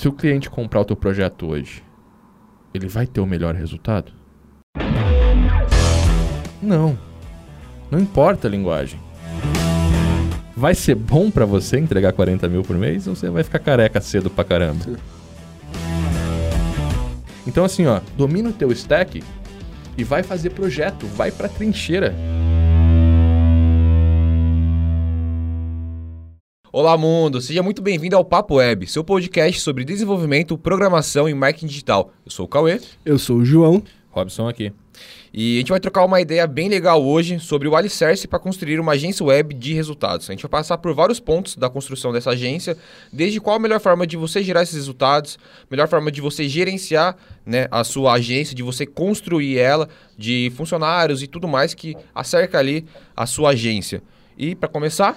Se o cliente comprar o teu projeto hoje, ele vai ter o melhor resultado? Não. Não importa a linguagem. Vai ser bom para você entregar 40 mil por mês ou você vai ficar careca cedo pra caramba? Então assim, ó, domina o teu stack e vai fazer projeto, vai pra trincheira. Olá, mundo! Seja muito bem-vindo ao Papo Web, seu podcast sobre desenvolvimento, programação e marketing digital. Eu sou o Cauê. Eu sou o João. Robson aqui. E a gente vai trocar uma ideia bem legal hoje sobre o alicerce para construir uma agência web de resultados. A gente vai passar por vários pontos da construção dessa agência, desde qual a melhor forma de você gerar esses resultados, melhor forma de você gerenciar né, a sua agência, de você construir ela, de funcionários e tudo mais que acerca ali a sua agência. E para começar,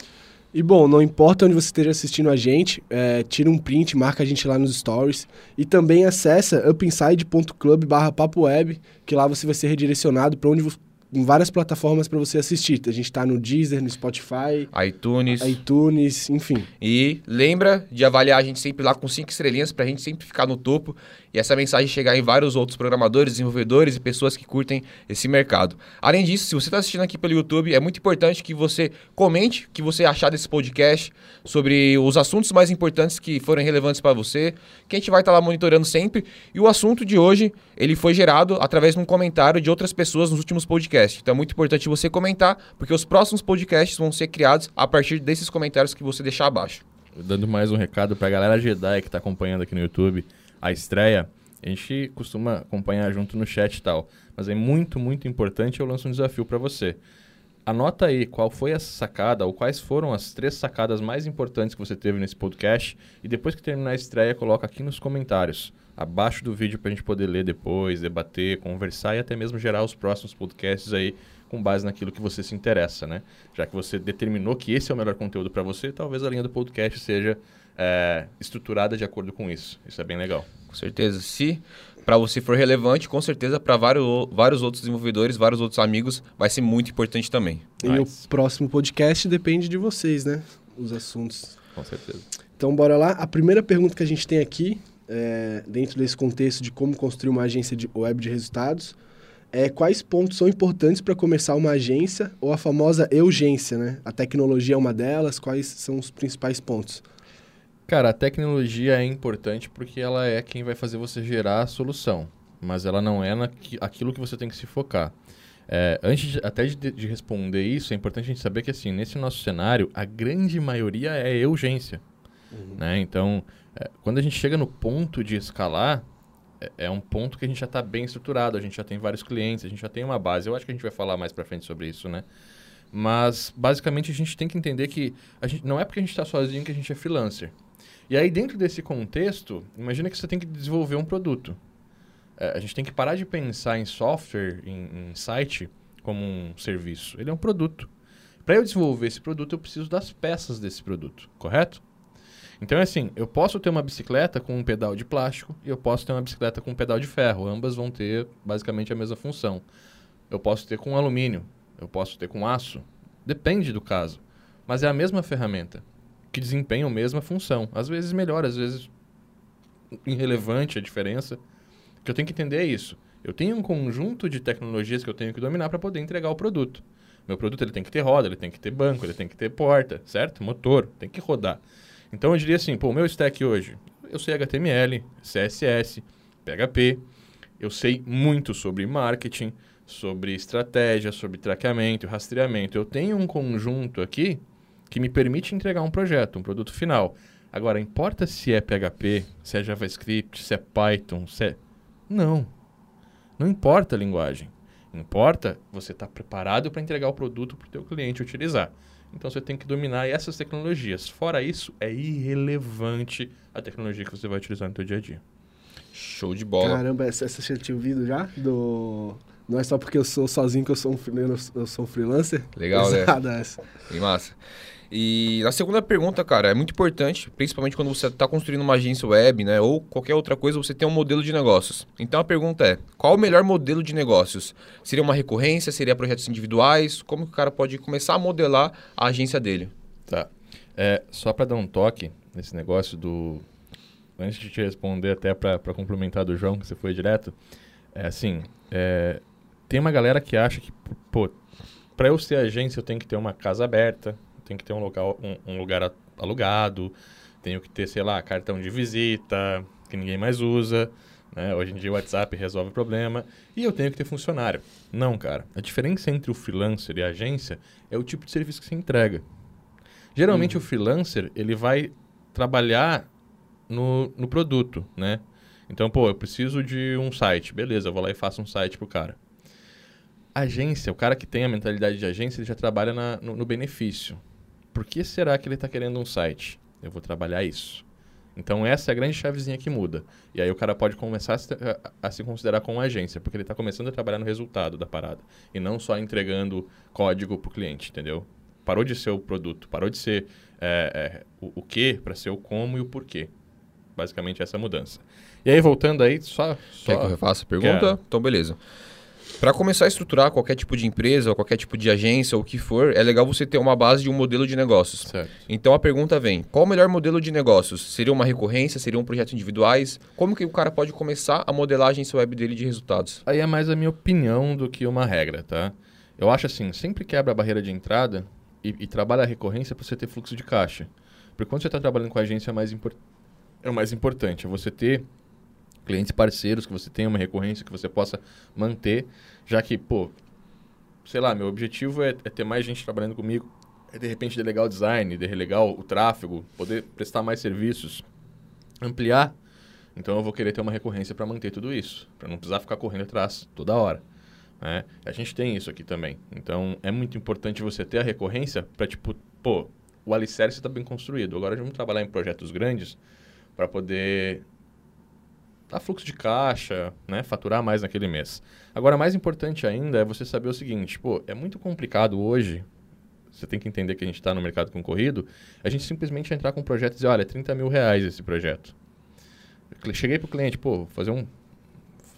E bom, não importa onde você esteja assistindo a gente, é, tira um print, marca a gente lá nos stories e também acessa upinside.club barra papo web, que lá você vai ser redirecionado para onde em várias plataformas para você assistir. A gente está no Deezer, no Spotify, iTunes. iTunes, enfim. E lembra de avaliar a gente sempre lá com cinco estrelinhas para a gente sempre ficar no topo e essa mensagem chegar em vários outros programadores, desenvolvedores e pessoas que curtem esse mercado. Além disso, se você está assistindo aqui pelo YouTube, é muito importante que você comente o que você achar desse podcast sobre os assuntos mais importantes que foram relevantes para você, que a gente vai estar lá monitorando sempre. E o assunto de hoje, ele foi gerado através de um comentário de outras pessoas nos últimos podcasts. Então é muito importante você comentar, porque os próximos podcasts vão ser criados a partir desses comentários que você deixar abaixo. Dando mais um recado pra galera Jedi que tá acompanhando aqui no YouTube a estreia. A gente costuma acompanhar junto no chat e tal. Mas é muito, muito importante eu lanço um desafio pra você. Anota aí qual foi essa sacada ou quais foram as três sacadas mais importantes que você teve nesse podcast e depois que terminar a estreia, coloca aqui nos comentários, abaixo do vídeo pra gente poder ler depois, debater, conversar e até mesmo gerar os próximos podcasts aí com base naquilo que você se interessa, né? Já que você determinou que esse é o melhor conteúdo para você, talvez a linha do podcast seja é, estruturada de acordo com isso. Isso é bem legal. Com certeza. Se para você for relevante, com certeza para vários, vários outros desenvolvedores, vários outros amigos, vai ser muito importante também. E Nice. o próximo podcast depende de vocês, né? Os assuntos. Com certeza. Então, bora lá. A primeira pergunta que a gente tem aqui, é, dentro desse contexto de como construir uma agência de web de resultados, é quais pontos são importantes para começar uma agência ou a famosa urgência, né? A tecnologia é uma delas, quais são os principais pontos? Cara, a tecnologia é importante porque ela é quem vai fazer você gerar a solução, mas ela não é aquilo que você tem que se focar. É, antes de- até de, de responder isso, é importante a gente saber que assim, nesse nosso cenário, a grande maioria é urgência. Né? Então, é, quando a gente chega no ponto de escalar, é, é um ponto que a gente já está bem estruturado, a gente já tem vários clientes, a gente já tem uma base. Eu acho que a gente vai falar mais para frente sobre isso, né? Mas, basicamente, a gente tem que entender que a gente, não é porque a gente está sozinho que a gente é freelancer. E aí, dentro desse contexto, imagina que você tem que desenvolver um produto. É, a gente tem que parar de pensar em software, em, em site, como um serviço. Ele é um produto. Para eu desenvolver esse produto, eu preciso das peças desse produto, correto? Então é assim, eu posso ter uma bicicleta com um pedal de plástico e eu posso ter uma bicicleta com um pedal de ferro. Ambas vão ter basicamente a mesma função. Eu posso ter com alumínio, eu posso ter com aço. Depende do caso. Mas é a mesma ferramenta que desempenha a mesma função. Às vezes melhor, às vezes irrelevante a diferença. O que eu tenho que entender é isso. Eu tenho um conjunto de tecnologias que eu tenho que dominar para poder entregar o produto. Meu produto ele tem que ter roda, ele tem que ter banco, ele tem que ter porta, certo? Motor, tem que rodar. Então eu diria assim, pô, o meu stack hoje, eu sei HTML, CSS, PHP, eu sei muito sobre marketing, sobre estratégia, sobre traqueamento, rastreamento. Eu tenho um conjunto aqui que me permite entregar um projeto, um produto final. Agora, importa se é PHP, se é JavaScript, se é Python, se é... Não. Não importa a linguagem. Importa você estar preparado para entregar o produto para o teu cliente utilizar. Então você tem que dominar essas tecnologias. Fora isso, é irrelevante a tecnologia que você vai utilizar no teu dia a dia. Show de bola. Caramba, essa, essa você tinha ouvido já? Do... Não é só porque eu sou sozinho que eu sou um, eu sou um freelancer? Legal, né? Pesada essa. Bem massa. E a segunda pergunta, cara, é muito importante, principalmente quando você está construindo uma agência web, né? Ou qualquer outra coisa, você tem um modelo de negócios. Então a pergunta é: qual o melhor modelo de negócios? Seria uma recorrência? Seria projetos individuais? Como que o cara pode começar a modelar a agência dele? Tá. É, só para dar um toque nesse negócio do antes de te responder, até para complementar do João, que você foi direto, é assim, é, tem uma galera que acha que, pô, para eu ser agência eu tenho que ter uma casa aberta, tenho que ter um local, um, um lugar alugado, tenho que ter, sei lá, cartão de visita, que ninguém mais usa, né? Hoje em dia o WhatsApp resolve o problema. E eu tenho que ter funcionário. Não, cara. A diferença entre o freelancer e a agência é o tipo de serviço que você entrega. Geralmente uhum. o freelancer, ele vai trabalhar no, no produto, né? Então, pô, eu preciso de um site. Beleza, eu vou lá e faço um site pro cara. Agência, o cara que tem a mentalidade de agência, ele já trabalha na, no, no benefício. Por que será que ele está querendo um site? Eu vou trabalhar isso. Então essa é a grande chavezinha que muda. E aí o cara pode começar a se, a, a se considerar como agência, porque ele está começando a trabalhar no resultado da parada. E não só entregando código para o cliente, entendeu? Parou de ser o produto, parou de ser é, é, o, o que para ser o como e o porquê. Basicamente essa mudança. E aí, voltando aí, só... só... Quer que eu refaça a pergunta? Quero. Então, beleza. Para começar a estruturar qualquer tipo de empresa, ou qualquer tipo de agência, ou o que for, é legal você ter uma base de um modelo de negócios. Certo. Então a pergunta vem: qual o melhor modelo de negócios? Seria uma recorrência? Seriam projetos individuais? Como que o cara pode começar a modelagem web dele de resultados? Aí é mais a minha opinião do que uma regra, tá? Eu acho assim, sempre quebra a barreira de entrada e, e trabalha a recorrência para você ter fluxo de caixa. Porque quando você está trabalhando com a agência é, mais impor é o mais importante, é você ter clientes parceiros, que você tenha uma recorrência que você possa manter, já que, pô, sei lá, meu objetivo é, é ter mais gente trabalhando comigo, é de repente delegar o design, delegar o tráfego, poder prestar mais serviços, ampliar. Então eu vou querer ter uma recorrência para manter tudo isso, para não precisar ficar correndo atrás toda hora. Né? A gente tem isso aqui também. Então é muito importante você ter a recorrência para, tipo, pô, o alicerce está bem construído. Agora vamos trabalhar em projetos grandes para poder dar fluxo de caixa, né? Faturar mais naquele mês. Agora, mais importante ainda é você saber o seguinte, pô, é muito complicado hoje, você tem que entender que a gente está no mercado concorrido, a gente simplesmente entrar com um projeto e dizer, olha, 30 mil reais esse projeto. cheguei para o cliente, pô, vou fazer um,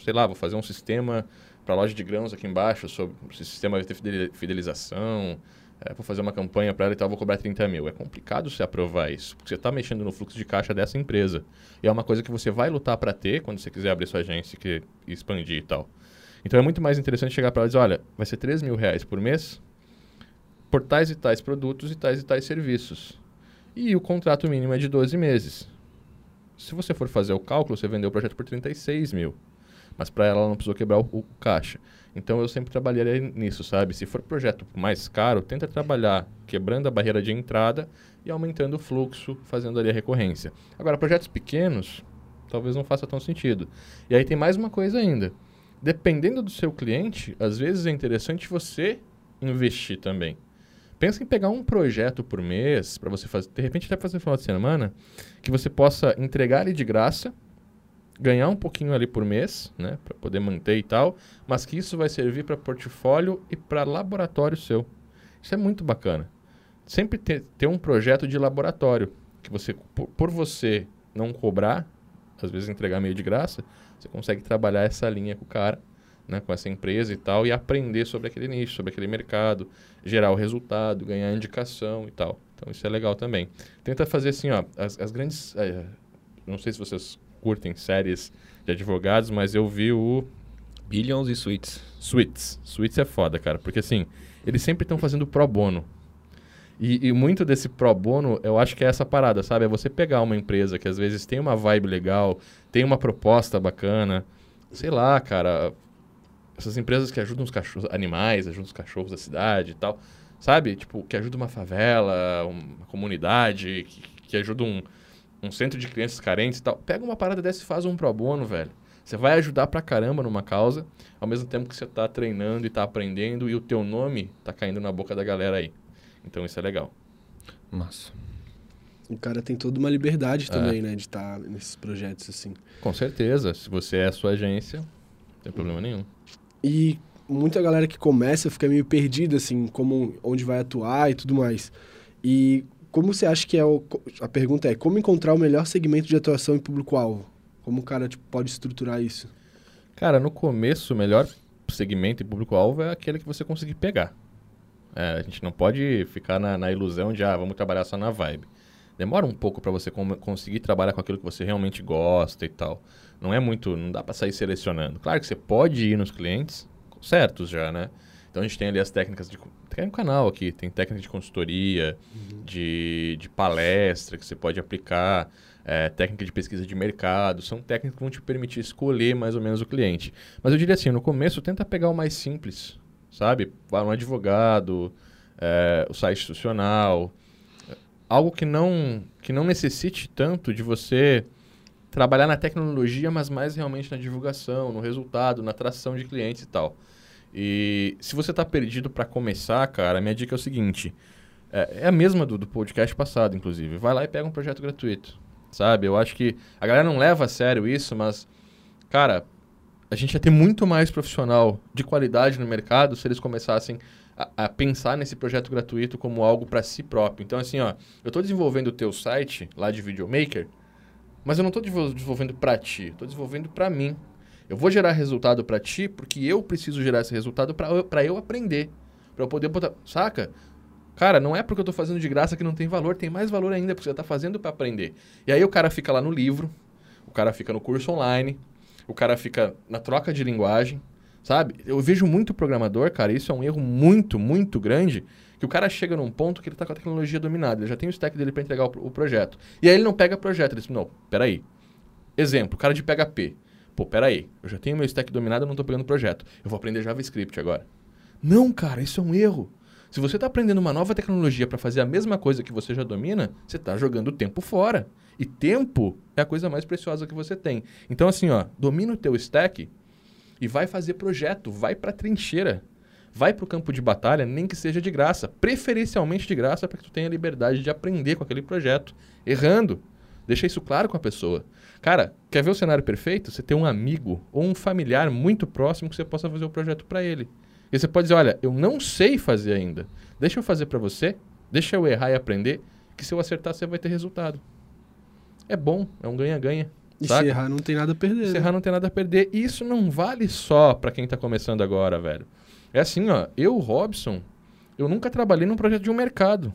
sei lá, vou fazer um sistema para loja de grãos aqui embaixo, sobre o sistema de fidelização, é, vou fazer uma campanha para ela e tal, vou cobrar 30 mil. É complicado você aprovar isso, porque você está mexendo no fluxo de caixa dessa empresa. E é uma coisa que você vai lutar para ter quando você quiser abrir sua agência e expandir e tal. Então é muito mais interessante chegar para ela e dizer, olha, vai ser 3 mil reais por mês por tais e tais produtos e tais e tais serviços. E o contrato mínimo é de 12 meses. Se você for fazer o cálculo, você vendeu o projeto por 36 mil. Mas para ela, ela não precisou quebrar o, o caixa. Então eu sempre trabalharia nisso, sabe? Se for projeto mais caro, tenta trabalhar quebrando a barreira de entrada e aumentando o fluxo, fazendo ali a recorrência. Agora, projetos pequenos, talvez não faça tão sentido. E aí tem mais uma coisa ainda. Dependendo do seu cliente, às vezes é interessante você investir também. Pensa em pegar um projeto por mês para você fazer, de repente até fazer final de semana, que você possa entregar ele de graça ganhar um pouquinho ali por mês, né, para poder manter e tal, mas que isso vai servir para portfólio e para laboratório seu. Isso é muito bacana. Sempre ter, ter um projeto de laboratório que você, por, por, você não cobrar, às vezes entregar meio de graça, você consegue trabalhar essa linha com o cara, né, com essa empresa e tal, e aprender sobre aquele nicho, sobre aquele mercado, gerar o resultado, ganhar indicação e tal. Então isso é legal também. Tenta fazer assim, ó, as, as grandes, é, não sei se vocês curtem séries de advogados, mas eu vi o. Billions e Suits. Suits. Suits é foda, cara. Porque assim, eles sempre estão fazendo pro bono. E, e, muito desse pro bono, eu acho que é essa parada, sabe? É você pegar uma empresa que às vezes tem uma vibe legal, tem uma proposta bacana. Sei lá, cara. Essas empresas que ajudam os cachorros, animais, ajudam os cachorros da cidade e tal. Sabe? Tipo, que ajuda uma favela, uma comunidade, que, que ajuda um, um centro de crianças carentes e tal. Pega uma parada dessa e faz um pro bono, velho. Você vai ajudar pra caramba numa causa, ao mesmo tempo que você tá treinando e tá aprendendo e o teu nome tá caindo na boca da galera aí. Então isso é legal. Massa. O cara tem toda uma liberdade é. também, né, de estar tá nesses projetos assim. Com certeza. Se você é a sua agência, não tem problema nenhum. E muita galera que começa fica meio perdida, assim, como onde vai atuar e tudo mais. E como você acha que é o. A pergunta é: como encontrar o melhor segmento de atuação em público-alvo? Como o cara tipo, pode estruturar isso? Cara, no começo, o melhor segmento e público-alvo é aquele que você conseguir pegar. É, a gente não pode ficar na, na, ilusão de, ah, vamos trabalhar só na vibe. Demora um pouco para você conseguir trabalhar com aquilo que você realmente gosta e tal. Não é muito, não dá para sair selecionando. Claro que você pode ir nos clientes certos já, né? Então a gente tem ali as técnicas de. Tem um canal aqui, tem técnica de consultoria, uhum. de, de palestra que você pode aplicar, é, técnica de pesquisa de mercado. São técnicas que vão te permitir escolher mais ou menos o cliente. Mas eu diria assim, no começo tenta pegar o mais simples, sabe? Um advogado, é, o site institucional, algo que não, que não necessite tanto de você trabalhar na tecnologia, mas mais realmente na divulgação, no resultado, na atração de clientes e tal. E se você está perdido para começar, cara, minha dica é o seguinte: é, é a mesma do, do podcast passado, inclusive. Vai lá e pega um projeto gratuito, sabe? Eu acho que a galera não leva a sério isso, mas, cara, a gente ia ter muito mais profissional de qualidade no mercado se eles começassem a, a pensar nesse projeto gratuito como algo para si próprio. Então, assim, ó, eu estou desenvolvendo o teu site lá de Videomaker, mas eu não estou desenvolvendo para ti, estou desenvolvendo para mim. Eu vou gerar resultado para ti porque eu preciso gerar esse resultado para eu aprender, para eu poder botar, saca? Cara, não é porque eu estou fazendo de graça que não tem valor, tem mais valor ainda porque você está fazendo para aprender. E aí o cara fica lá no livro, o cara fica no curso online, o cara fica na troca de linguagem, Sabe? Eu vejo muito programador, cara, isso é um erro muito, muito grande, que o cara chega num ponto que ele está com a tecnologia dominada, ele já tem o stack dele para entregar o, o, projeto. E aí ele não pega projeto, ele diz, não, peraí. Exemplo, cara de PHP. Pô, peraí, eu já tenho meu stack dominado, eu não estou pegando projeto. Eu vou aprender JavaScript agora. Não, cara, isso é um erro. Se você está aprendendo uma nova tecnologia para fazer a mesma coisa que você já domina, você está jogando tempo fora. E tempo é a coisa mais preciosa que você tem. Então, assim, ó, domina o teu stack, e vai fazer projeto, vai para a trincheira, vai para o campo de batalha, nem que seja de graça, preferencialmente de graça para que tu tenha liberdade de aprender com aquele projeto, errando. Deixa isso claro com a pessoa. Cara, quer ver o cenário perfeito? Você tem um amigo ou um familiar muito próximo que você possa fazer o projeto para ele. E você pode dizer, olha, eu não sei fazer ainda. Deixa eu fazer para você, deixa eu errar e aprender, que se eu acertar você vai ter resultado. É bom, é um ganha-ganha. E saca? se errar não tem nada a perder. Se né? errar não tem nada a perder. E isso não vale só para quem tá começando agora, velho. É assim, ó. Eu, Robson, eu nunca trabalhei num projeto de um mercado.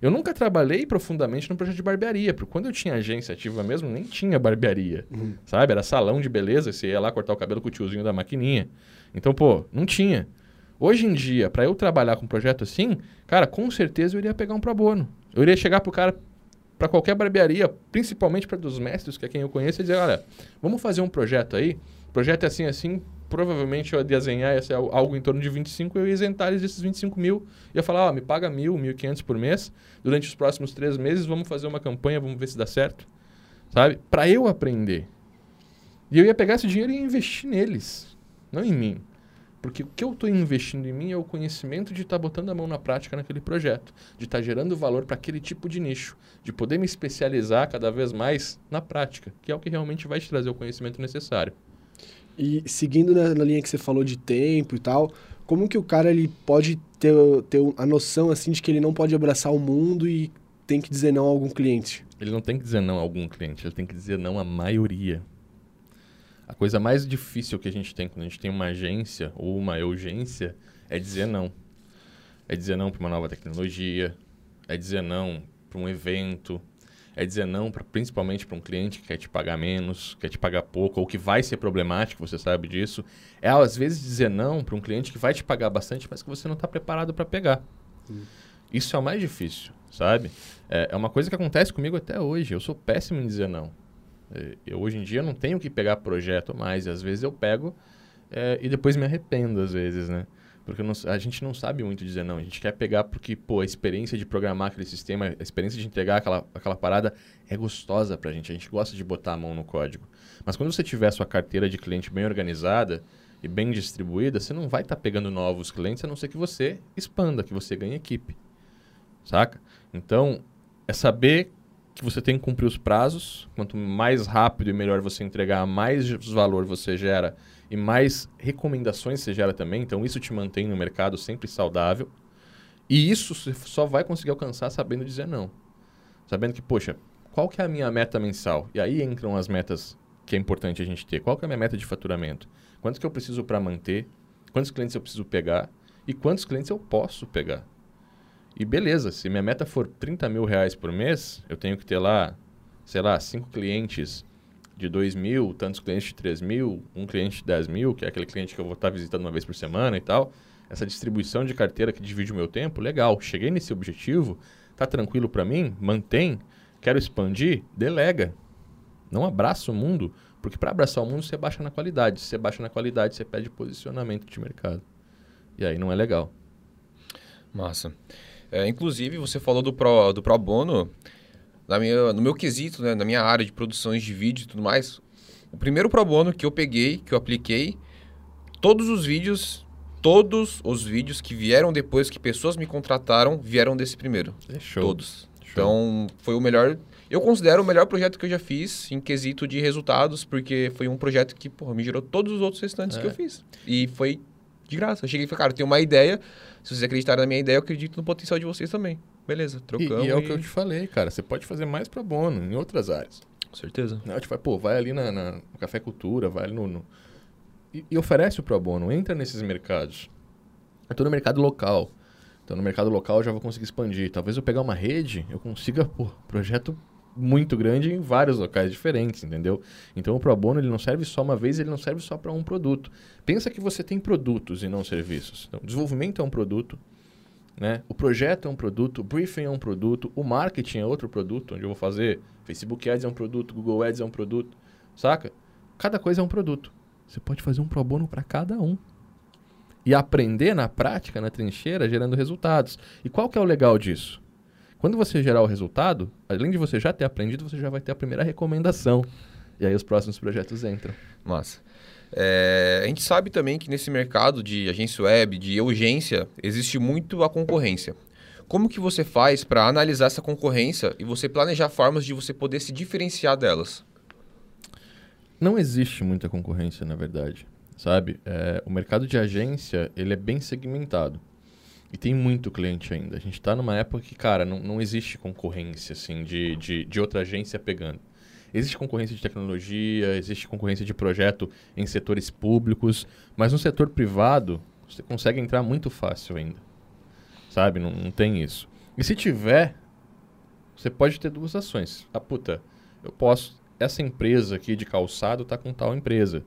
Eu nunca trabalhei profundamente num projeto de barbearia, porque quando eu tinha agência ativa mesmo, nem tinha barbearia, uhum. sabe? Era salão de beleza, você ia lá cortar o cabelo com o tiozinho da maquininha. Então, pô, não tinha. Hoje em dia, para eu trabalhar com um projeto assim, cara, com certeza eu iria pegar um pro bono. Eu iria chegar pro cara, para qualquer barbearia, principalmente para dos mestres, que é quem eu conheço, e dizer, olha, vamos fazer um projeto aí, projeto é assim, assim, provavelmente eu ia desenhar ia algo em torno de 25, eu ia isentar eles desses 25 mil, ia falar, ó, me paga mil, mil quinhentos por mês, durante os próximos três meses vamos fazer uma campanha, vamos ver se dá certo, sabe? Para eu aprender. E eu ia pegar esse dinheiro e investir neles, não em mim. Porque o que eu estou investindo em mim é o conhecimento de estar tá botando a mão na prática naquele projeto, de estar tá gerando valor para aquele tipo de nicho, de poder me especializar cada vez mais na prática, que é o que realmente vai te trazer o conhecimento necessário. E seguindo na, na linha que você falou de tempo e tal, como que o cara ele pode ter, ter a noção assim de que ele não pode abraçar o mundo e tem que dizer não a algum cliente? Ele não tem que dizer não a algum cliente, ele tem que dizer não à maioria. A coisa mais difícil que a gente tem quando a gente tem uma agência ou uma urgência é dizer não. É dizer não para uma nova tecnologia, é dizer não para um evento, é dizer não pra, principalmente para um cliente que quer te pagar menos, quer te pagar pouco, ou que vai ser problemático, você sabe disso. É às vezes dizer não para um cliente que vai te pagar bastante, mas que você não está preparado para pegar. Isso é o mais difícil, sabe? É, é uma coisa que acontece comigo até hoje. Eu sou péssimo em dizer não. É, eu, hoje em dia não tenho que pegar projeto mais, às vezes eu pego é, e depois me arrependo, às vezes, né? Porque não, a gente não sabe muito dizer não. A gente quer pegar porque, pô, a experiência de programar aquele sistema, a experiência de entregar aquela, aquela parada é gostosa pra gente. A gente gosta de botar a mão no código. Mas quando você tiver sua carteira de cliente bem organizada e bem distribuída, você não vai estar tá pegando novos clientes, a não ser que você expanda, que você ganhe equipe. Saca? Então, é saber que você tem que cumprir os prazos. Quanto mais rápido e melhor você entregar, mais valor você gera e mais recomendações você gera também. Então, isso te mantém no mercado sempre saudável. E isso você só vai conseguir alcançar sabendo dizer não. Sabendo que, poxa, qual que é a minha meta mensal? E aí entram as metas que é importante a gente ter. Qual que é a minha meta de faturamento? Quantos que eu preciso para manter? Quantos clientes eu preciso pegar? E quantos clientes eu posso pegar? E beleza, se minha meta for 30 mil reais por mês, eu tenho que ter lá, sei lá, cinco clientes de 2 mil, tantos clientes de 3 mil, um cliente de 10 mil, que é aquele cliente que eu vou estar visitando uma vez por semana e tal. Essa distribuição de carteira que divide o meu tempo, legal. Cheguei nesse objetivo, tá tranquilo para mim? Mantém. Quero expandir? Delega. Não abraça o mundo, porque para abraçar o mundo você baixa na qualidade. Se você baixa na qualidade, você pede posicionamento de mercado. E aí não é legal. Massa. É, inclusive, você falou do Pro, do Pro Bono na minha, no meu quesito, né, na minha área de produções de vídeo e tudo mais, o primeiro pro bono que eu peguei, que eu apliquei, todos os vídeos, todos os vídeos que vieram depois que pessoas me contrataram, vieram desse primeiro. É show. Todos. Show. Então, foi o melhor. Eu considero o melhor projeto que eu já fiz em quesito de resultados, porque foi um projeto que, porra, me gerou todos os outros restantes É. que eu fiz. E foi de graça. Eu cheguei e falei, cara, eu tenho uma ideia. Se vocês acreditarem na minha ideia, eu acredito no potencial de vocês também. Beleza, E, trocamos. e é o que eu te falei, cara. Você pode fazer mais pro bono em outras áreas. Com certeza. Não, tipo, pô, vai ali na, na- no Café Cultura, vai ali no. no- E, e oferece o pro bono, entra nesses mercados. Eu tô no mercado local. Então no mercado local eu já vou conseguir expandir. Talvez eu pegar uma rede, eu consiga, pô, projeto muito grande em vários locais diferentes, entendeu? Então o pro bono ele não serve só uma vez, ele não serve só para um produto. Pensa que você tem produtos e não serviços. Então, desenvolvimento é um produto, né? O projeto é um produto, o briefing é um produto, o marketing é outro produto, onde eu vou fazer Facebook Ads é um produto, Google Ads é um produto, saca? Cada coisa é um produto. Você pode fazer um pro bono para cada um. E aprender na prática, na trincheira, gerando resultados. E qual que é o legal disso? Quando você gerar o resultado, além de você já ter aprendido, você já vai ter a primeira recomendação. E aí os próximos projetos entram. Massa. É, a gente sabe também que nesse mercado de agência web, de urgência, existe muito a concorrência. Como que você faz para analisar essa concorrência e você planejar formas de você poder se diferenciar delas? Não existe muita concorrência, na verdade. Sabe? É, o mercado de agência, ele é bem segmentado. E tem muito cliente ainda. A gente está numa época que, cara, não, não existe concorrência, assim, de, de, de outra agência pegando. Existe concorrência de tecnologia, existe concorrência de projeto em setores públicos, mas no setor privado, você consegue entrar muito fácil ainda. Sabe? Não, não tem isso. E se tiver, você pode ter duas ações. Ah, puta, eu posso. Essa empresa aqui de calçado está com tal empresa.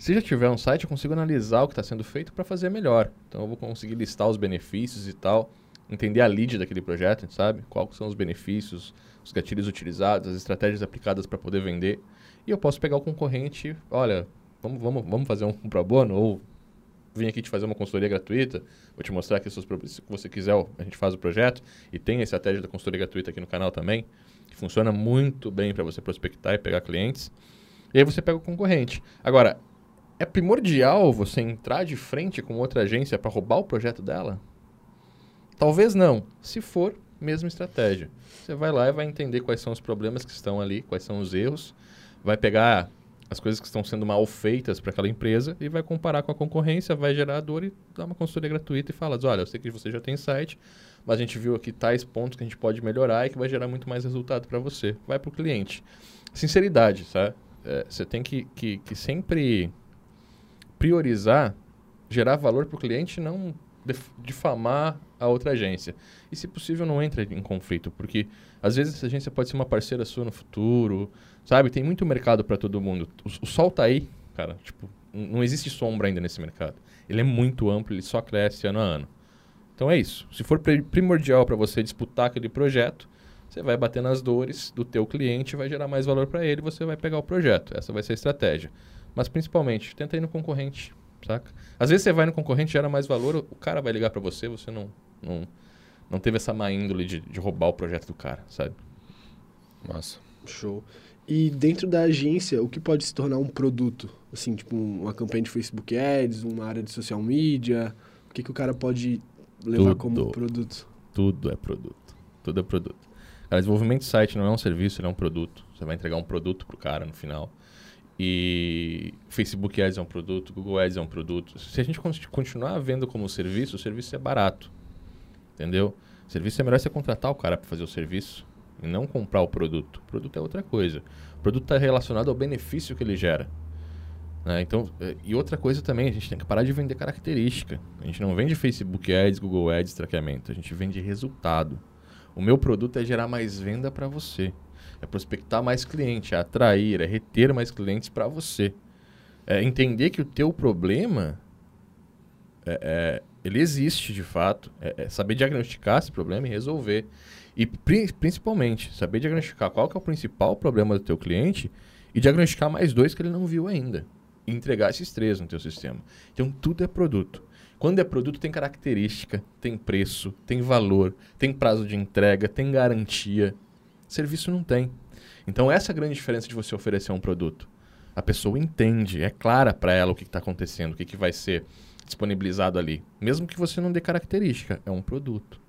Se já tiver um site, eu consigo analisar o que está sendo feito para fazer melhor. Então eu vou conseguir listar os benefícios e tal, entender a lead daquele projeto, sabe? Quais são os benefícios, os gatilhos utilizados, as estratégias aplicadas para poder vender. E eu posso pegar o concorrente, olha, vamos, vamos, vamos fazer um pro bono ou vim aqui te fazer uma consultoria gratuita, vou te mostrar que se você quiser, a gente faz o projeto e tem a estratégia da consultoria gratuita aqui no canal também, que funciona muito bem para você prospectar e pegar clientes. E aí você pega o concorrente. Agora, é primordial você entrar de frente com outra agência para roubar o projeto dela? Talvez não. Se for, mesma estratégia. Você vai lá e vai entender quais são os problemas que estão ali, quais são os erros, vai pegar as coisas que estão sendo mal feitas para aquela empresa e vai comparar com a concorrência, vai gerar dor e dar uma consultoria gratuita e fala, olha, eu sei que você já tem site, mas a gente viu aqui tais pontos que a gente pode melhorar e que vai gerar muito mais resultado para você. Vai para o cliente. Sinceridade, sabe? É, você tem que, que, que sempre priorizar, gerar valor para o cliente não difamar a outra agência. E, se possível, não entre em conflito, porque às vezes essa agência pode ser uma parceira sua no futuro, sabe? Tem muito mercado para todo mundo. O, o sol tá aí, cara. Tipo, não existe sombra ainda nesse mercado. Ele é muito amplo, ele só cresce ano a ano. Então é isso. Se for primordial para você disputar aquele projeto, você vai bater nas dores do teu cliente, vai gerar mais valor para ele, você vai pegar o projeto. Essa vai ser a estratégia. Mas principalmente, tenta ir no concorrente, saca? Às vezes você vai no concorrente, gera mais valor, o cara vai ligar para você, você não, não, não teve essa má índole de, de roubar o projeto do cara, sabe? Massa. Show. E dentro da agência, o que pode se tornar um produto? Assim, tipo uma campanha de Facebook Ads, uma área de social media? O que, que o cara pode levar Tudo. como produto? Tudo é produto. Tudo é produto. Cara, desenvolvimento de site não é um serviço, ele é um produto. Você vai entregar um produto pro cara no final. E Facebook Ads é um produto, Google Ads é um produto. Se a gente continuar vendo como serviço, o serviço é barato. Entendeu? O serviço é melhor você contratar o cara para fazer o serviço e não comprar o produto. O produto é outra coisa. O produto está relacionado ao benefício que ele gera. Né? Então, é, e outra coisa também, a gente tem que parar de vender característica. A gente não vende Facebook Ads, Google Ads, traqueamento. A gente vende resultado. O meu produto é gerar mais venda para você. É prospectar mais cliente, é atrair, é reter mais clientes para você. É entender que o teu problema é, é, ele existe de fato. É, é, saber diagnosticar esse problema e resolver. E pri principalmente, saber diagnosticar qual que é o principal problema do teu cliente e diagnosticar mais dois que ele não viu ainda. E entregar esses três no teu sistema. Então, tudo é produto. Quando é produto, tem característica, tem preço, tem valor, tem prazo de entrega, tem garantia. Serviço não tem. Então, essa é a grande diferença de você oferecer um produto. A pessoa entende, é clara para ela o que está acontecendo, o que, que vai ser disponibilizado ali. Mesmo que você não dê característica, é um produto.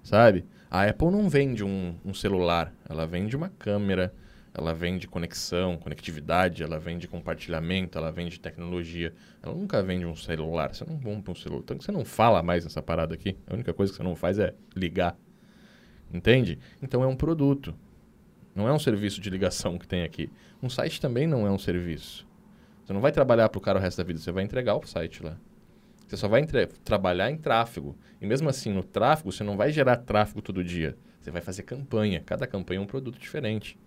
Sabe? A Apple não vende um, um celular, ela vende uma câmera, ela vende conexão, conectividade, ela vende compartilhamento, ela vende tecnologia. Ela nunca vende um celular. Você não compra um celular. Tanto que você não fala mais nessa parada aqui. A única coisa que você não faz é ligar. Entende? Então é um produto. Não é um serviço de ligação que tem aqui. Um site também não é um serviço. Você não vai trabalhar para o cara o resto da vida, você vai entregar o site lá. Você só vai trabalhar em tráfego. E mesmo assim, no tráfego, você não vai gerar tráfego todo dia. Você vai fazer campanha. Cada campanha é um produto diferente.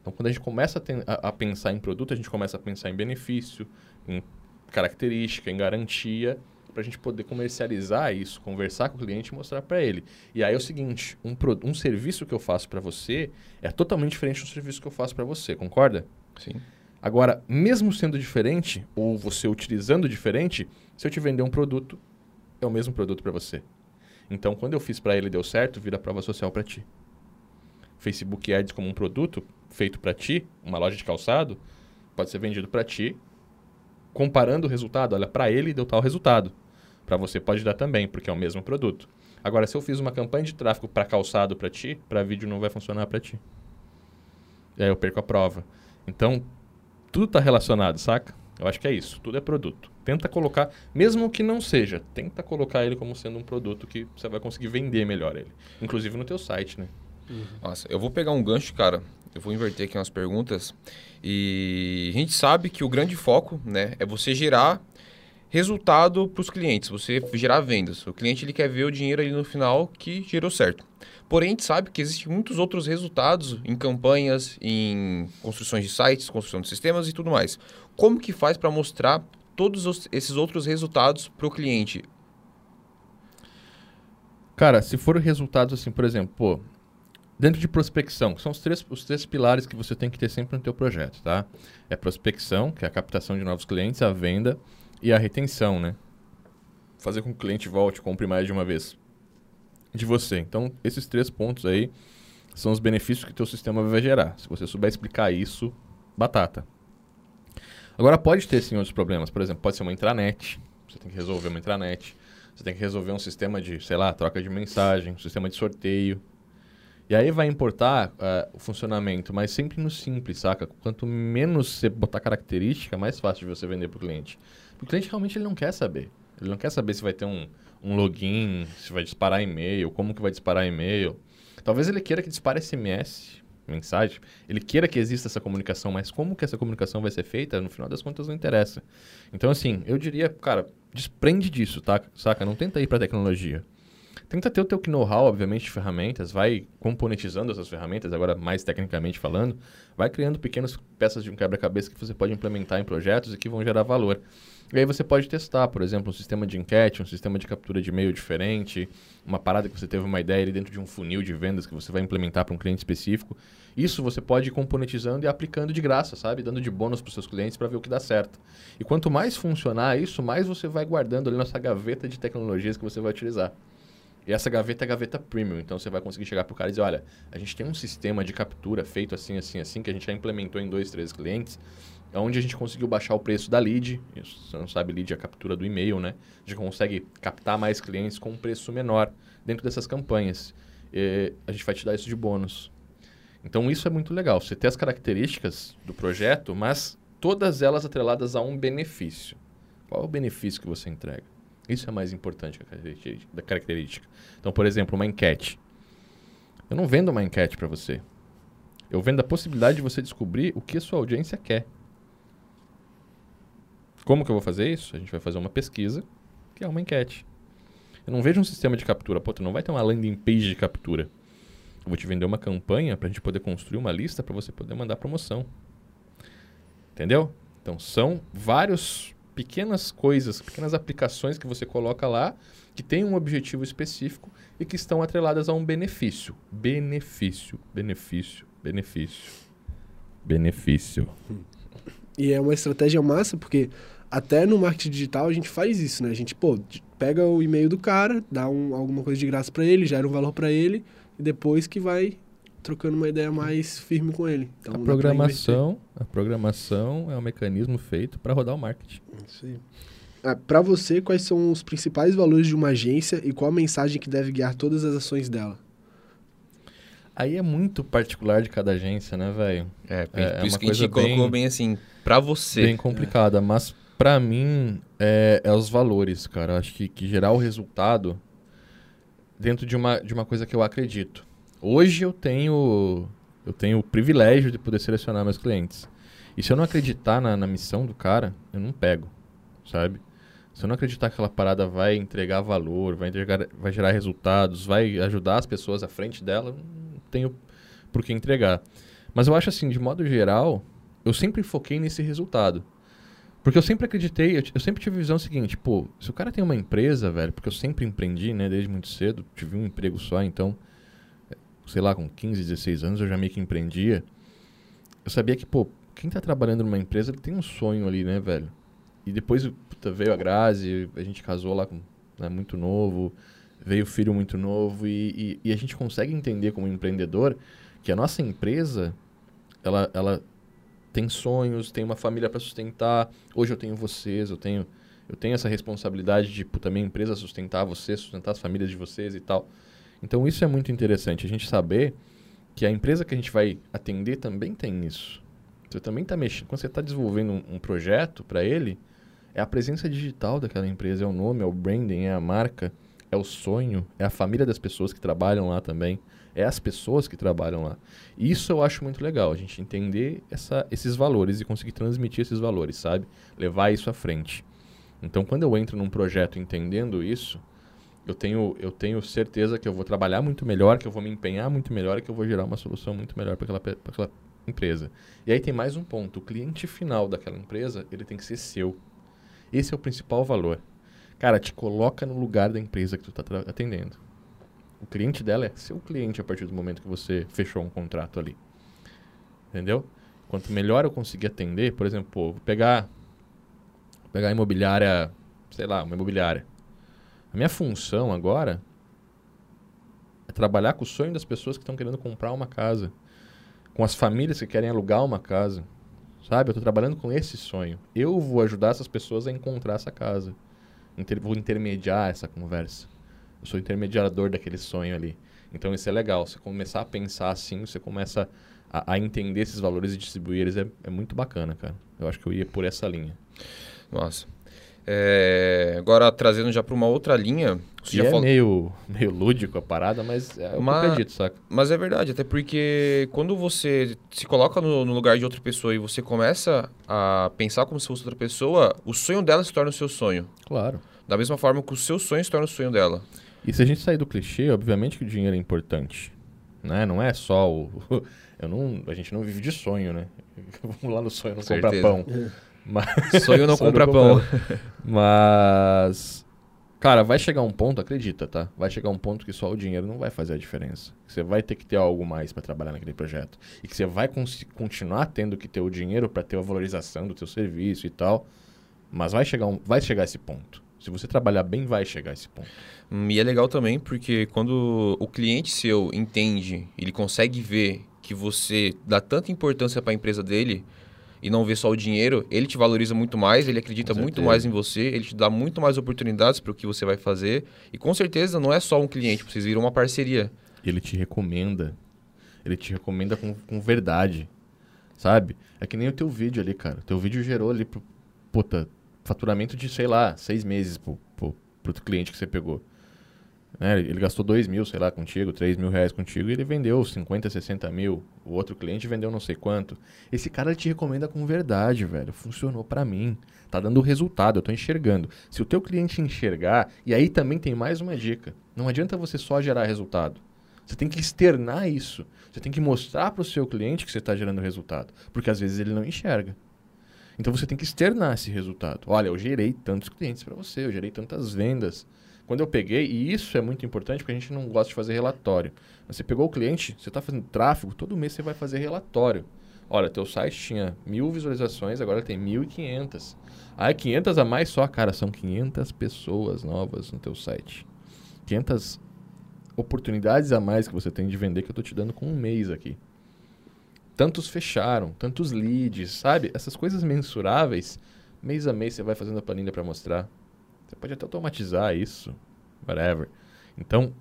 Então, quando a gente começa a, a, pensar em produto, a gente começa a pensar em benefício, em característica, em garantia, para a gente poder comercializar isso, conversar com o cliente e mostrar para ele. E aí é o seguinte, um, um serviço que eu faço para você é totalmente diferente do serviço que eu faço para você, concorda? Sim. Agora, mesmo sendo diferente, ou você utilizando diferente, se eu te vender um produto, é o mesmo produto para você. Então, quando eu fiz para ele deu certo, vira prova social para ti. Facebook Ads como um produto feito para ti, uma loja de calçado, pode ser vendido para ti, comparando o resultado, olha, para ele deu tal resultado. Para você pode dar também, porque é o mesmo produto. Agora, se eu fiz uma campanha de tráfego para calçado para ti, para vídeo não vai funcionar para ti. E aí eu perco a prova. Então, tudo está relacionado, saca? Eu acho que é isso. Tudo é produto. Tenta colocar, mesmo que não seja, tenta colocar ele como sendo um produto que você vai conseguir vender melhor ele. Inclusive no teu site, né? Uhum. Nossa, eu vou pegar um gancho, cara. Eu vou inverter aqui umas perguntas. E a gente sabe que o grande foco, né, é você gerar resultado para os clientes, você gerar vendas. O cliente ele quer ver o dinheiro ali no final que gerou certo. Porém, a gente sabe que existem muitos outros resultados em campanhas, em construções de sites, construção de sistemas e tudo mais. Como que faz para mostrar todos os, esses outros resultados para o cliente? Cara, se for resultados assim, por exemplo, pô, dentro de prospecção, que são os três, os três pilares que você tem que ter sempre no teu projeto, tá? É prospecção, que é a captação de novos clientes, a venda e a retenção, né? Fazer com que o cliente volte, compre mais de uma vez de você. Então, esses três pontos aí são os benefícios que teu sistema vai gerar. Se você souber explicar isso, batata. Agora, pode ter sim outros problemas. Por exemplo, pode ser uma intranet. Você tem que resolver uma intranet. Você tem que resolver um sistema de, sei lá, troca de mensagem, um sistema de sorteio. E aí vai importar uh, o funcionamento, mas sempre no simples, saca? Quanto menos você botar característica, mais fácil de você vender para o cliente. O cliente realmente ele não quer saber. Ele não quer saber se vai ter um, um login, se vai disparar e-mail, como que vai disparar e-mail. Talvez ele queira que dispare SMS, mensagem. Ele queira que exista essa comunicação, mas como que essa comunicação vai ser feita, no final das contas não interessa. Então, assim, eu diria, cara, desprende disso, tá? Saca? Não tenta ir para tecnologia. Tenta ter o teu know-how, obviamente, de ferramentas, vai componentizando essas ferramentas, agora mais tecnicamente falando, vai criando pequenas peças de um quebra-cabeça que você pode implementar em projetos e que vão gerar valor. E aí você pode testar, por exemplo, um sistema de enquete, um sistema de captura de e-mail diferente, uma parada que você teve uma ideia ali dentro de um funil de vendas que você vai implementar para um cliente específico. Isso você pode ir componentizando e aplicando de graça, sabe? Dando de bônus para os seus clientes para ver o que dá certo. E quanto mais funcionar isso, mais você vai guardando ali nessa gaveta de tecnologias que você vai utilizar. E essa gaveta é a gaveta premium, então você vai conseguir chegar para o cara e dizer, olha, a gente tem um sistema de captura feito assim, assim, assim, que a gente já implementou em dois, três clientes, onde a gente conseguiu baixar o preço da lead. Você não sabe, lead é a captura do e-mail, né? A gente consegue captar mais clientes com um preço menor dentro dessas campanhas. E a gente vai te dar isso de bônus. Então isso é muito legal. Você ter as características do projeto, mas todas elas atreladas a um benefício. Qual é o benefício que você entrega? Isso é mais importante da característica. Então, por exemplo, uma enquete. Eu não vendo uma enquete para você. Eu vendo a possibilidade de você descobrir o que a sua audiência quer. Como que eu vou fazer isso? A gente vai fazer uma pesquisa, que é uma enquete. Eu não vejo um sistema de captura. Pô, tu não vai ter uma landing page de captura. Eu vou te vender uma campanha para a gente poder construir uma lista para você poder mandar promoção. Entendeu? Então, são vários pequenas coisas, pequenas aplicações que você coloca lá que têm um objetivo específico e que estão atreladas a um benefício. Benefício, benefício, benefício. Benefício. E é uma estratégia massa, porque até no marketing digital a gente faz isso, né? A gente, pô, pega o e-mail do cara, dá um, alguma coisa de graça para ele, gera um valor para ele, e depois que vai trocando uma ideia mais firme com ele. Então, a programação, a programação é um mecanismo feito para rodar o marketing. Isso aí. Ah, para você, quais são os principais valores de uma agência e qual a mensagem que deve guiar todas as ações dela? Aí é muito particular de cada agência, né, velho? É, é, é por isso que a gente colocou bem assim, para você. Bem complicada, é. mas para mim é, é, os valores, cara. Acho que, que gerar o resultado dentro de uma, de uma coisa que eu acredito. Hoje eu tenho eu tenho o privilégio de poder selecionar meus clientes. E se eu não acreditar na, na missão do cara, eu não pego, sabe? Se eu não acreditar que aquela parada vai entregar valor, vai, entregar, vai gerar resultados, vai ajudar as pessoas à frente dela, tenho por que entregar. Mas eu acho assim, de modo geral, eu sempre foquei nesse resultado. Porque eu sempre acreditei, eu, eu, sempre tive a visão seguinte, pô, se o cara tem uma empresa, velho, porque eu sempre empreendi, né, desde muito cedo, tive um emprego só, então sei lá, com 15, 16 anos eu já meio que empreendia. Eu sabia que, pô, quem tá trabalhando numa empresa, ele tem um sonho ali, né, velho? E depois puta, veio a Grazi, a gente casou lá com, né, muito novo, veio filho muito novo e, e, e, a gente consegue entender como empreendedor que a nossa empresa, ela, ela tem sonhos, tem uma família para sustentar. Hoje eu tenho vocês, eu tenho eu tenho essa responsabilidade de puta, minha empresa sustentar vocês, sustentar as famílias de vocês e tal. Então isso é muito interessante, a gente saber que a empresa que a gente vai atender também tem isso. Você também está mexendo, quando você está desenvolvendo um, um projeto para ele, é a presença digital daquela empresa, é o nome, é o branding, é a marca, é o sonho, é a família das pessoas que trabalham lá também, é as pessoas que trabalham lá. Isso eu acho muito legal, a gente entender essa, esses valores e conseguir transmitir esses valores, sabe? Levar isso à frente. Então, quando eu entro num projeto entendendo isso, eu tenho, eu tenho certeza que eu vou trabalhar muito melhor, que eu vou me empenhar muito melhor e que eu vou gerar uma solução muito melhor para aquela, aquela empresa. E aí tem mais um ponto. O cliente final daquela empresa, ele tem que ser seu. Esse é o principal valor. Cara, te coloca no lugar da empresa que tu está atendendo. O cliente dela é seu cliente a partir do momento que você fechou um contrato ali. Entendeu? Quanto melhor eu conseguir atender, por exemplo, pô, vou pegar, vou pegar a imobiliária, sei lá, uma imobiliária. A minha função agora é trabalhar com o sonho das pessoas que estão querendo comprar uma casa, com as famílias que querem alugar uma casa. Sabe? Eu estou trabalhando com esse sonho. Eu vou ajudar essas pessoas a encontrar essa casa. Inter vou intermediar essa conversa. Eu sou intermediador daquele sonho ali. Então isso é legal. Você começar a pensar assim, você começa a, a entender esses valores e distribuir eles. É, é muito bacana, cara. Eu acho que eu ia por essa linha. Nossa. É, agora, trazendo já para uma outra linha... Você já é falou... meio, meio lúdico a parada, mas é que eu acredito, saca? Mas é verdade, até porque quando você se coloca no, no, lugar de outra pessoa e você começa a pensar como se fosse outra pessoa, o sonho dela se torna o seu sonho. Claro. Da mesma forma que o seu sonho se torna o sonho dela. E se a gente sair do clichê, obviamente que o dinheiro é importante. Né? Não é só o... Eu não, a gente não vive de sonho, né? Vamos lá no sonho, não comprar pão. Mas... Sonho não compra pão. Mas. Cara, vai chegar um ponto, acredita, tá? Vai chegar um ponto que só o dinheiro não vai fazer a diferença. Você vai ter que ter algo mais para trabalhar naquele projeto. E que você vai continuar tendo que ter o dinheiro para ter a valorização do teu serviço e tal. Mas vai chegar, um, vai chegar esse ponto. Se você trabalhar bem, vai chegar esse ponto. Hum, e é legal também porque quando o cliente seu entende, ele consegue ver que você dá tanta importância para a empresa dele, e não vê só o dinheiro, ele te valoriza muito mais, ele acredita muito mais em você, ele te dá muito mais oportunidades para o que você vai fazer. E com certeza não é só um cliente, vocês viram uma parceria. Ele te recomenda. Ele te recomenda com, com verdade. Sabe? É que nem o teu vídeo ali, cara. O teu vídeo gerou ali, pro, puta, faturamento de, sei lá, seis meses pro, pro, pro cliente que você pegou. Né? Ele gastou 2 mil, sei lá, contigo, 3 mil reais contigo e ele vendeu 50, 60 mil. O outro cliente vendeu não sei quanto. Esse cara te recomenda com verdade, velho. Funcionou para mim. Tá dando resultado, eu tô enxergando. Se o teu cliente enxergar, e aí também tem mais uma dica. Não adianta você só gerar resultado. Você tem que externar isso. Você tem que mostrar para o seu cliente que você está gerando resultado. Porque às vezes ele não enxerga. Então você tem que externar esse resultado. Olha, eu gerei tantos clientes para você, eu gerei tantas vendas. Quando eu peguei, e isso é muito importante porque a gente não gosta de fazer relatório. Você pegou o cliente, você está fazendo tráfego, todo mês você vai fazer relatório. Olha, teu site tinha mil visualizações, agora tem mil e quinhentas. Ah, é 500 a mais só? Cara, são 500 pessoas novas no teu site. 500 oportunidades a mais que você tem de vender que eu estou te dando com um mês aqui. Tantos fecharam, tantos leads, sabe? Essas coisas mensuráveis, mês a mês você vai fazendo a planilha para mostrar. Você pode até automatizar isso, whatever. Então,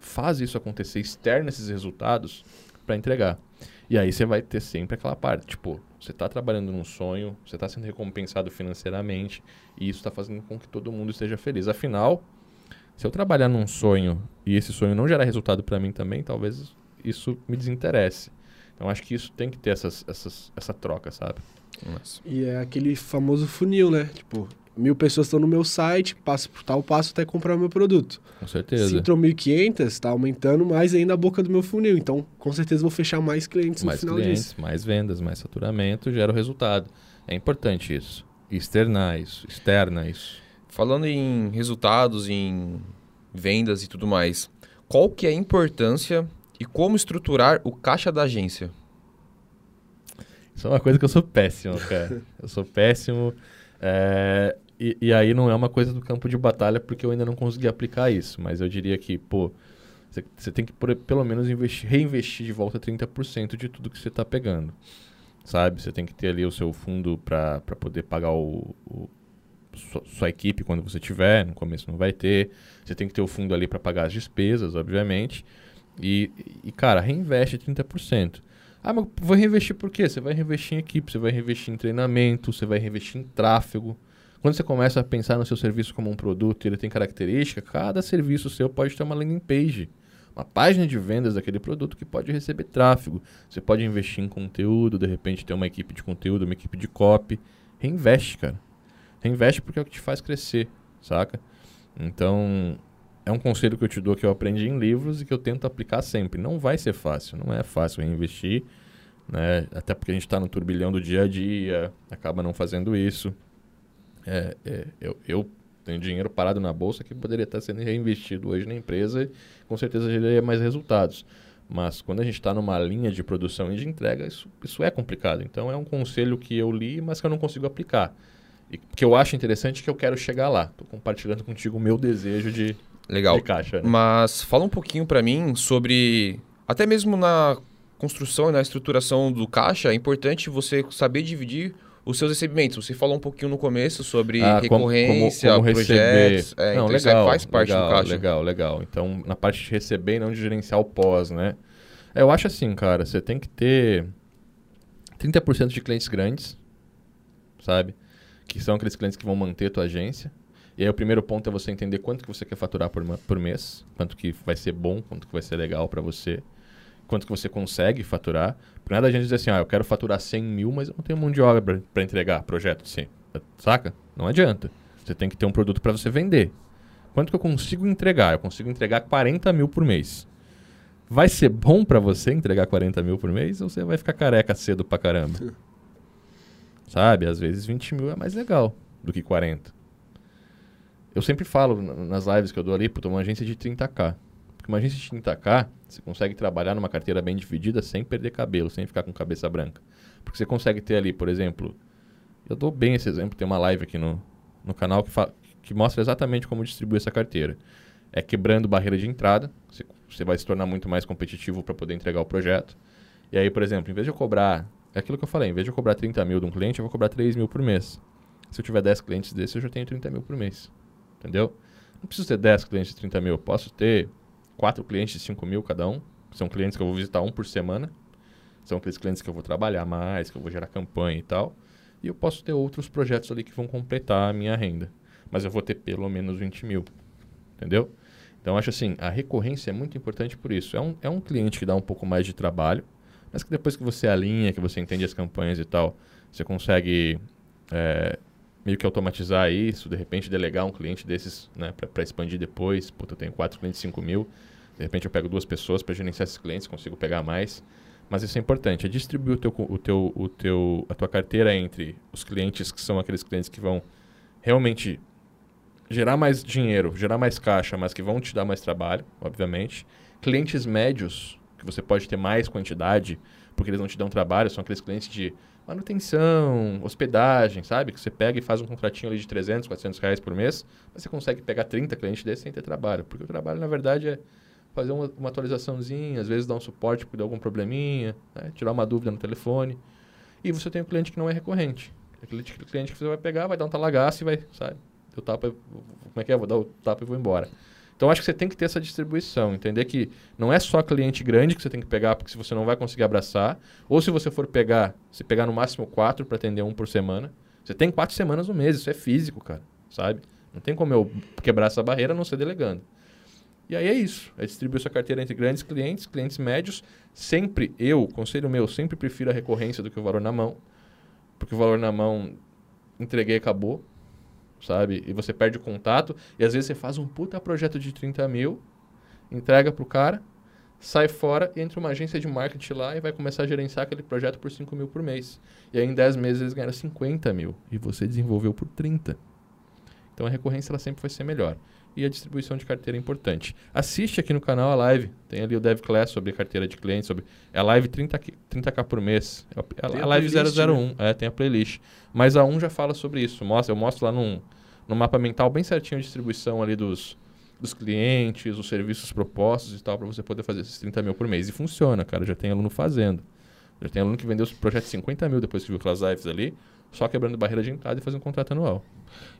faz isso acontecer, externa esses resultados para entregar. E aí você vai ter sempre aquela parte, tipo, você está trabalhando num sonho, você está sendo recompensado financeiramente, e isso está fazendo com que todo mundo esteja feliz. Afinal, se eu trabalhar num sonho e esse sonho não gerar resultado para mim também, talvez isso me desinteresse. Então acho que isso tem que ter essas, essas, essa troca, sabe? Nossa. E é aquele famoso funil, né? Tipo, mil pessoas estão no meu site, passo por tal passo até comprar o meu produto. Com certeza. Se entrou 1.500, está aumentando mais ainda a boca do meu funil. Então, com certeza, vou fechar mais clientes mais no final clientes, disso. Mais vendas, mais faturamento, gera o resultado. É importante isso. Externar isso, externa isso. Falando em resultados, em vendas e tudo mais, qual que é a importância e como estruturar o caixa da agência? Isso é uma coisa que eu sou péssimo, cara. eu sou péssimo. É, e, e, aí não é uma coisa do campo de batalha porque eu ainda não consegui aplicar isso. Mas eu diria que, pô, você tem que por, pelo menos investir, reinvestir de volta 30% de tudo que você está pegando. Sabe? Você tem que ter ali o seu fundo para poder pagar o, o sua, sua, equipe quando você tiver. No começo não vai ter. Você tem que ter o fundo ali para pagar as despesas, obviamente. E, e, cara, reinveste 30%. Ah, mas vou reinvestir por quê? Você vai reinvestir em equipe, você vai reinvestir em treinamento, você vai reinvestir em tráfego. Quando você começa a pensar no seu serviço como um produto e ele tem característica, cada serviço seu pode ter uma landing page, uma página de vendas daquele produto que pode receber tráfego. Você pode investir em conteúdo, de repente ter uma equipe de conteúdo, uma equipe de copy. Reinveste, cara. Reinveste porque é o que te faz crescer, saca? Então, é um conselho que eu te dou que eu aprendi em livros e que eu tento aplicar sempre. Não vai ser fácil, não é fácil reinvestir, né? Até porque a gente está no turbilhão do dia a dia, acaba não fazendo isso. É, é, eu, eu tenho dinheiro parado na bolsa que poderia estar sendo reinvestido hoje na empresa e com certeza geraria mais resultados. Mas quando a gente está numa linha de produção e de entrega, isso, isso é complicado. Então é um conselho que eu li, mas que eu não consigo aplicar. E que eu acho interessante que eu quero chegar lá. Estou compartilhando contigo o meu desejo de, Legal. caixa. Né? Mas fala um pouquinho para mim sobre, até mesmo na construção e na estruturação do caixa, é importante você saber dividir os seus recebimentos. Você falou um pouquinho no começo sobre ah, recorrência, como, como, como projetos. É, não, então legal, faz parte legal, do caixa. Legal, legal. Então, na parte de receber e não de gerenciar o pós, né? É, eu acho assim, cara, você tem que ter 30% de clientes grandes, sabe? Que são aqueles clientes que vão manter a tua agência. E aí o primeiro ponto é você entender quanto que você quer faturar por, por mês, quanto que vai ser bom, quanto que vai ser legal para você, quanto que você consegue faturar. Por nada a gente dizer assim, ah, eu quero faturar 100 mil, mas eu não tenho mão de obra para entregar projeto, sim. Saca? Não adianta. Você tem que ter um produto para você vender. Quanto que eu consigo entregar? Eu consigo entregar 40 mil por mês. Vai ser bom para você entregar 40 mil por mês ou você vai ficar careca cedo pra caramba? Sabe? Às vezes 20 mil é mais legal do que 40. Eu sempre falo nas lives que eu dou ali, puta, uma agência de 30k. Porque uma agência de 30k, você consegue trabalhar numa carteira bem dividida sem perder cabelo, sem ficar com cabeça branca. Porque você consegue ter ali, por exemplo, eu dou bem esse exemplo, tem uma live aqui no, no canal que, que mostra exatamente como distribuir essa carteira. É quebrando barreira de entrada, você, você vai se tornar muito mais competitivo para poder entregar o projeto. E aí, por exemplo, em vez de eu cobrar, é aquilo que eu falei, em vez de eu cobrar 30 mil de um cliente, eu vou cobrar 3 mil por mês. Se eu tiver 10 clientes desses, eu já tenho 30 mil por mês. Entendeu? Não preciso ter 10 clientes de 30 mil. Eu posso ter 4 clientes de 5 mil cada um. São clientes que eu vou visitar um por semana. São aqueles clientes que eu vou trabalhar mais, que eu vou gerar campanha e tal. E eu posso ter outros projetos ali que vão completar a minha renda. Mas eu vou ter pelo menos 20 mil. Entendeu? Então, acho assim, a recorrência é muito importante por isso. É um, é um cliente que dá um pouco mais de trabalho, mas que depois que você alinha, que você entende as campanhas e tal, você consegue é, meio que automatizar isso, de repente delegar um cliente desses né, para expandir depois. Puta, eu tenho quatro clientes, 5 mil. De repente eu pego duas pessoas para gerenciar esses clientes, consigo pegar mais. Mas isso é importante, é distribuir o teu, o teu, o teu, a tua carteira entre os clientes que são aqueles clientes que vão realmente gerar mais dinheiro, gerar mais caixa, mas que vão te dar mais trabalho, obviamente. Clientes médios, que você pode ter mais quantidade, porque eles não te dão trabalho, são aqueles clientes de manutenção, hospedagem, sabe? Que você pega e faz um contratinho ali de 300, 400 reais por mês, mas você consegue pegar 30 clientes desses sem ter trabalho. Porque o trabalho, na verdade, é fazer uma, uma atualizaçãozinha, às vezes dar um suporte deu algum probleminha, né? tirar uma dúvida no telefone. E você tem um cliente que não é recorrente. Aquele cliente que você vai pegar, vai dar um talagaço e vai, sabe? Eu tapa, como é que é? Vou dar o tapa e vou embora. Então acho que você tem que ter essa distribuição, entender que não é só cliente grande que você tem que pegar, porque se você não vai conseguir abraçar, ou se você for pegar, se pegar no máximo quatro para atender um por semana, você tem quatro semanas no mês, isso é físico, cara, sabe? Não tem como eu quebrar essa barreira não ser delegando. E aí é isso, é distribuir sua carteira entre grandes clientes, clientes médios. Sempre, eu, conselho meu, sempre prefiro a recorrência do que o valor na mão, porque o valor na mão, entreguei, acabou sabe? E você perde o contato e às vezes você faz um puta projeto de 30 mil, entrega pro cara, sai fora entra uma agência de marketing lá e vai começar a gerenciar aquele projeto por 5 mil por mês. E aí em 10 meses eles ganharam 50 mil e você desenvolveu por 30. Então a recorrência ela sempre vai ser melhor. E a distribuição de carteira é importante. Assiste aqui no canal a live. Tem ali o Dev Class sobre carteira de clientes. Sobre... É a live 30, 30k por mês. É a, a, a live playlist, 001. Né? É, tem a playlist. Mas a 1 já fala sobre isso. Mostra, eu mostro lá num, num mapa mental bem certinho a distribuição ali dos, dos clientes, os serviços propostos e tal, para você poder fazer esses 30 mil por mês. E funciona, cara. Já tem aluno fazendo. Já tem aluno que vendeu os projetos de 50 mil depois que viu aquelas lives ali só quebrando barreira de entrada e fazendo um contrato anual.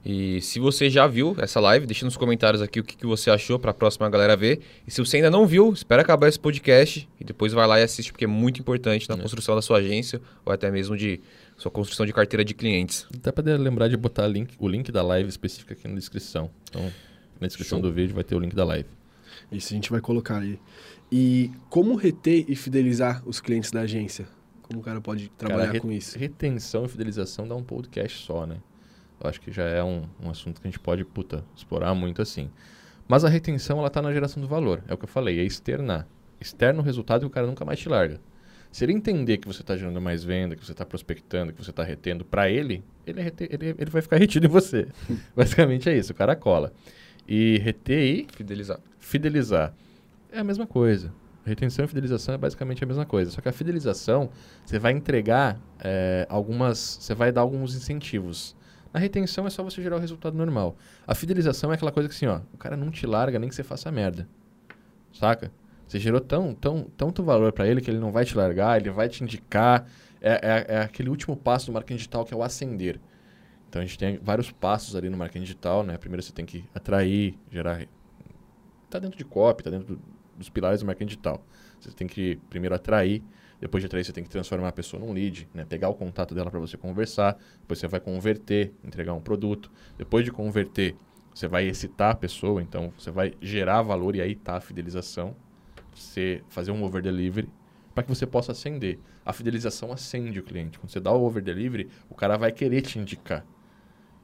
E se você já viu essa live, deixa nos comentários aqui o que, que você achou para a próxima galera ver. E se você ainda não viu, espera acabar esse podcast e depois vai lá e assiste, porque é muito importante na é. construção da sua agência ou até mesmo de sua construção de carteira de clientes. Até para lembrar de botar link, o link da live específica aqui na descrição. Então, na descrição Show. do vídeo vai ter o link da live. Isso a gente vai colocar aí. E como reter e fidelizar os clientes da agência? Como o cara pode trabalhar cara, com isso? Retenção e fidelização dá um podcast só, né? Eu acho que já é um, um assunto que a gente pode, puta, explorar muito assim. Mas a retenção, ela tá na geração do valor. É o que eu falei, é externar. Externa o resultado que o cara nunca mais te larga. Se ele entender que você está gerando mais venda, que você está prospectando, que você está retendo para ele, ele, é rete... ele, ele vai ficar retido em você. Basicamente é isso, o cara cola. E reter e... Fidelizar. Fidelizar. É a mesma coisa. Retenção e fidelização é basicamente a mesma coisa. Só que a fidelização, você vai entregar é, algumas. Você vai dar alguns incentivos. Na retenção é só você gerar o resultado normal. A fidelização é aquela coisa que assim, ó, o cara não te larga nem que você faça merda. Saca? Você gerou tão, tão, tanto valor para ele que ele não vai te largar, ele vai te indicar. É, é, é, aquele último passo do marketing digital que é o acender. Então a gente tem vários passos ali no marketing digital, né? Primeiro você tem que atrair, gerar. Tá dentro de copy, tá dentro do dos pilares do marketing digital. Você tem que primeiro atrair, depois de atrair você tem que transformar a pessoa num lead, né? pegar o contato dela para você conversar, depois você vai converter, entregar um produto. Depois de converter, você vai excitar a pessoa, então você vai gerar valor e aí tá a fidelização. Você fazer um over delivery para que você possa acender. A fidelização acende o cliente. Quando você dá o over delivery, o cara vai querer te indicar.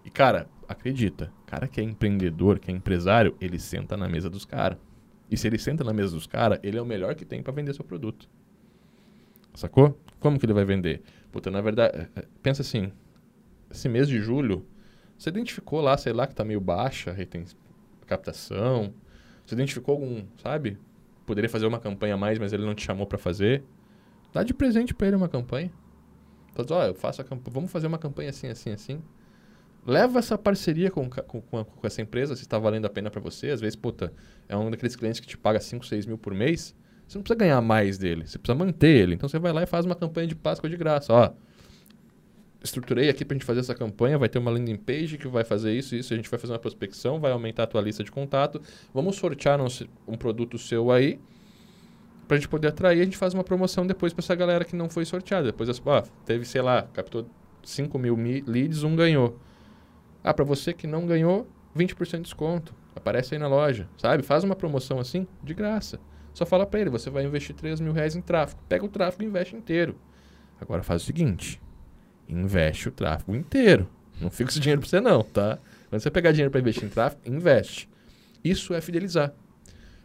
E cara, acredita, cara que é empreendedor, que é empresário, ele senta na mesa dos caras. E se ele senta na mesa dos caras, ele é o melhor que tem para vender seu produto. Sacou? Como que ele vai vender? Puta, na verdade, é, é, pensa assim, esse mês de julho, você identificou lá, sei lá, que tá meio baixa a captação? Você identificou algum, sabe? Poderia fazer uma campanha a mais, mas ele não te chamou para fazer? Dá de presente para ele uma campanha. Fala, ó, eu faço a campanha, vamos fazer uma campanha assim, assim, assim leva essa parceria com, com, com essa empresa, se está valendo a pena para você. Às vezes, puta, é um daqueles clientes que te paga 5, 6 mil por mês. Você não precisa ganhar mais dele, você precisa manter ele. Então você vai lá e faz uma campanha de Páscoa de graça. Ó, estruturei aqui para a gente fazer essa campanha, vai ter uma landing page que vai fazer isso isso, a gente vai fazer uma prospecção, vai aumentar a tua lista de contato. Vamos sortear um, um produto seu aí para a gente poder atrair, a gente faz uma promoção depois para essa galera que não foi sorteada. Depois, ó, teve, sei lá, captou 5 mil leads, um ganhou. Ah, para você que não ganhou, 20% de desconto. Aparece aí na loja, sabe? Faz uma promoção assim, de graça. Só fala para ele, você vai investir 3 mil reais em tráfego. Pega o tráfego e investe inteiro. Agora faz o seguinte, investe o tráfego inteiro. Não fica esse dinheiro para você não, tá? Quando você pegar dinheiro para investir em tráfego, investe. Isso é fidelizar.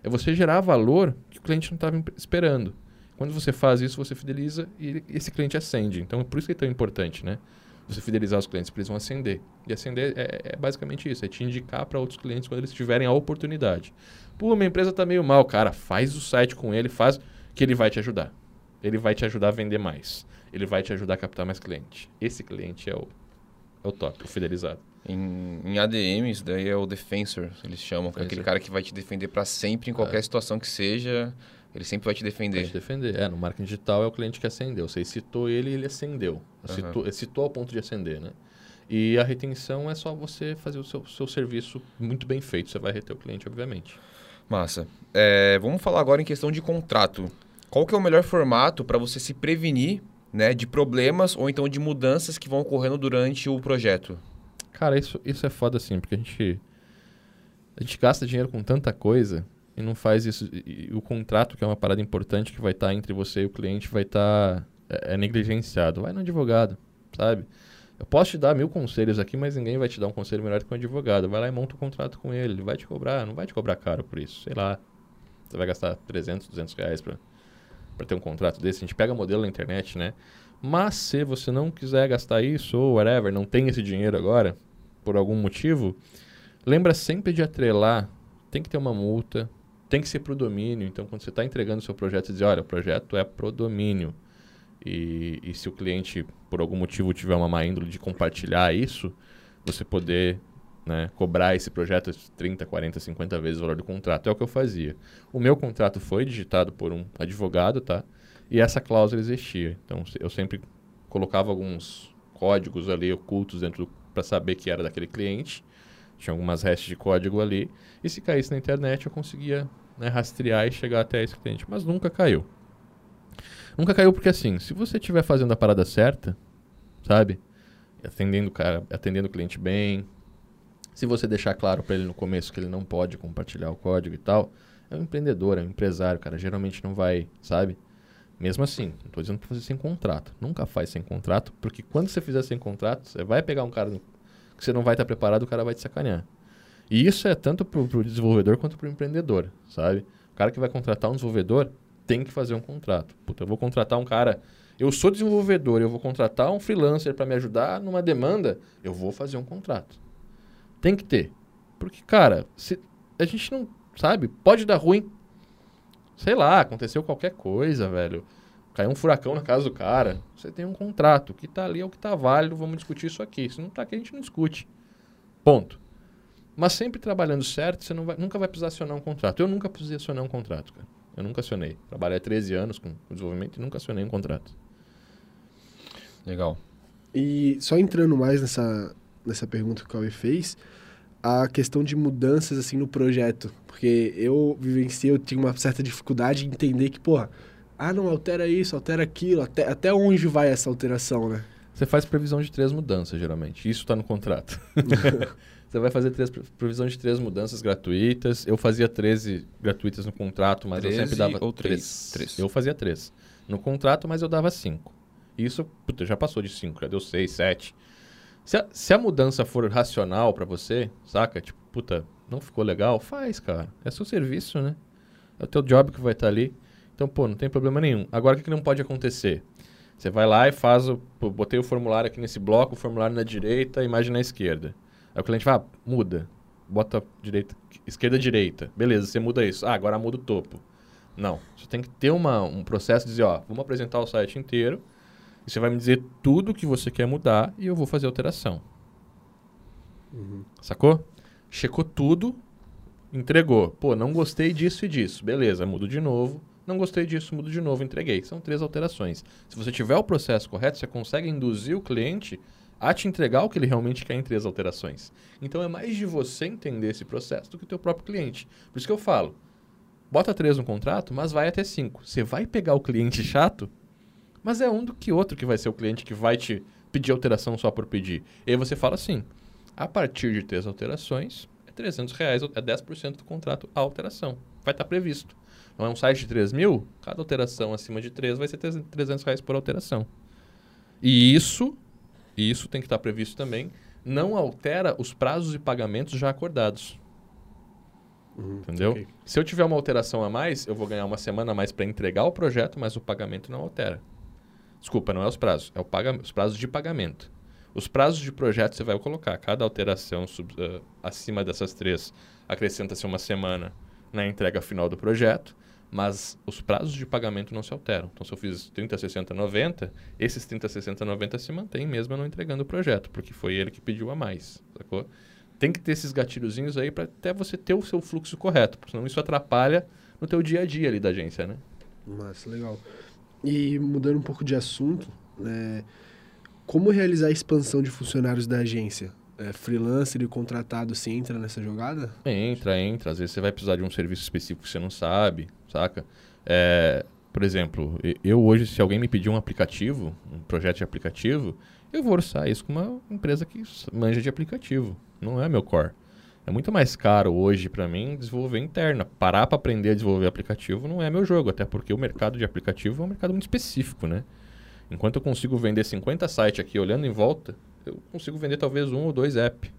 É você gerar valor que o cliente não estava esperando. Quando você faz isso, você fideliza e esse cliente acende. Então, por isso que é tão importante, né? Você fidelizar os clientes, eles vão acender. E acender é, é basicamente isso, é te indicar para outros clientes quando eles tiverem a oportunidade. Pô, minha empresa está meio mal. Cara, faz o site com ele, faz que ele vai te ajudar. Ele vai te ajudar a vender mais. Ele vai te ajudar a captar mais cliente. Esse cliente é o, é o top, o fidelizado. Em, em ADM, isso daí é o defensor, eles chamam. Que é aquele cara que vai te defender para sempre, em qualquer é. situação que seja. Ele sempre vai te defender. Vai te defender. É, no marketing digital é o cliente que acendeu. Você citou ele ele acendeu. Uhum. Citou, citou ao ponto de acender, né? E a retenção é só você fazer o seu, seu serviço muito bem feito. Você vai reter o cliente, obviamente. Massa. É, vamos falar agora em questão de contrato. Qual que é o melhor formato para você se prevenir né, de problemas ou então de mudanças que vão ocorrendo durante o projeto? Cara, isso, isso é foda assim, porque a gente, a gente gasta dinheiro com tanta coisa e não faz isso. E, e o contrato, que é uma parada importante que vai estar tá entre você e o cliente, vai estar tá, é, é, negligenciado. Vai no advogado, sabe? Eu posso te dar mil conselhos aqui, mas ninguém vai te dar um conselho melhor que um advogado. Vai lá e monta o um contrato com ele. Ele vai te cobrar, não vai te cobrar caro por isso. Sei lá. Você vai gastar 300, 200 reais para ter um contrato desse. A gente pega modelo na internet, né? Mas se você não quiser gastar isso ou whatever, não tem esse dinheiro agora, por algum motivo, lembra sempre de atrelar. Tem que ter uma multa, tem que ser pro domínio. Então, quando você está entregando o seu projeto, você diz, olha, o projeto é pro domínio. E, e se o cliente, por algum motivo, tiver uma má índole de compartilhar isso, você poder né, cobrar esse projeto 30, 40, 50 vezes o valor do contrato. É o que eu fazia. O meu contrato foi digitado por um advogado, tá? E essa cláusula existia. Então, eu sempre colocava alguns códigos ali ocultos dentro para saber que era daquele cliente. Tinha algumas restes de código ali. E se caísse na internet, eu conseguia né, rastrear e chegar até esse cliente. Mas nunca caiu. Nunca caiu porque assim, se você estiver fazendo a parada certa, sabe? Atendendo o cara, atendendo o cliente bem, se você deixar claro para ele no começo que ele não pode compartilhar o código e tal, é um empreendedor, é um empresário, cara, geralmente não vai, sabe? Mesmo assim, não estou dizendo para fazer sem contrato. Nunca faz sem contrato, porque quando você fizer sem contrato, você vai pegar um cara que você não vai estar preparado, o cara vai te sacanear. E isso é tanto para o desenvolvedor quanto para o empreendedor, sabe? O cara que vai contratar um desenvolvedor, tem que fazer um contrato. Puta, eu vou contratar um cara. Eu sou desenvolvedor, eu vou contratar um freelancer para me ajudar numa demanda, eu vou fazer um contrato. Tem que ter. Porque, cara, se, a gente não. Sabe? Pode dar ruim. Sei lá, aconteceu qualquer coisa, velho. Caiu um furacão na casa do cara. Você tem um contrato. O que tá ali é o que tá válido. Vamos discutir isso aqui. Se não tá aqui, a gente não discute. Ponto. Mas sempre trabalhando certo, você vai, nunca vai precisar acionar um contrato. Eu nunca precisei acionar um contrato, cara. Eu nunca acionei. Trabalhei há 13 anos com desenvolvimento e nunca acionei um contrato. Legal. E só entrando mais nessa, nessa pergunta que o Cauê fez, a questão de mudanças assim no projeto. Porque eu vivenciei, eu tinha uma certa dificuldade em entender que, porra, ah, não, altera isso, altera aquilo, até, até onde vai essa alteração, né? Você faz previsão de três mudanças, geralmente. Isso está no contrato. Você vai fazer três, previsão de três mudanças gratuitas. Eu fazia 13 gratuitas no contrato, mas eu sempre dava ou três? três. Eu fazia três. No contrato, mas eu dava cinco. Isso, puta, já passou de cinco, já deu seis, sete. Se a, se a mudança for racional para você, saca? Tipo, puta, não ficou legal? Faz, cara. É seu serviço, né? É o teu job que vai estar tá ali. Então, pô, não tem problema nenhum. Agora, o que, que não pode acontecer? Você vai lá e faz o... Botei o formulário aqui nesse bloco, o formulário na direita, a imagem na esquerda. Aí o cliente fala, ah, muda. Bota direita, esquerda, direita. Beleza, você muda isso. Ah, agora muda o topo. Não. Você tem que ter uma, um processo de dizer, ó, vamos apresentar o site inteiro. E você vai me dizer tudo que você quer mudar e eu vou fazer alteração. Uhum. Sacou? Checou tudo, entregou. Pô, não gostei disso e disso. Beleza, mudo de novo. Não gostei disso, mudo de novo, entreguei. São três alterações. Se você tiver o processo correto, você consegue induzir o cliente a te entregar o que ele realmente quer em três alterações. Então é mais de você entender esse processo do que o teu próprio cliente. Por isso que eu falo, bota três no contrato, mas vai até cinco. Você vai pegar o cliente chato, mas é um do que outro que vai ser o cliente que vai te pedir alteração só por pedir. E aí você fala assim, a partir de três alterações, é 300 reais, é 10% do contrato a alteração. Vai estar previsto. Não é um site de 3 mil? Cada alteração acima de 3 vai ser 300 reais por alteração. E isso, isso tem que estar previsto também, não altera os prazos de pagamentos já acordados. Uhum, Entendeu? Okay. Se eu tiver uma alteração a mais, eu vou ganhar uma semana a mais para entregar o projeto, mas o pagamento não altera. Desculpa, não é os prazos, é o pagamento, os prazos de pagamento. Os prazos de projeto você vai colocar. Cada alteração sub, uh, acima dessas três acrescenta-se uma semana na entrega final do projeto, mas os prazos de pagamento não se alteram. Então, se eu fiz 30, 60, 90, esses 30, 60, 90 se mantêm mesmo não entregando o projeto, porque foi ele que pediu a mais, sacou? Tem que ter esses gatilhozinhos aí para até você ter o seu fluxo correto, porque senão isso atrapalha no teu dia a dia ali da agência, né? Mas legal. E mudando um pouco de assunto, é, como realizar a expansão de funcionários da agência? É, freelancer e contratado se entra nessa jogada? Entra, entra. Às vezes você vai precisar de um serviço específico que você não sabe, saca? É, por exemplo, eu hoje, se alguém me pedir um aplicativo, um projeto de aplicativo, eu vou orçar isso com uma empresa que manja de aplicativo. Não é meu core. É muito mais caro hoje para mim desenvolver interna. Parar para aprender a desenvolver aplicativo não é meu jogo, até porque o mercado de aplicativo é um mercado muito específico, né? Enquanto eu consigo vender 50 sites aqui olhando em volta, eu consigo vender talvez um ou dois apps.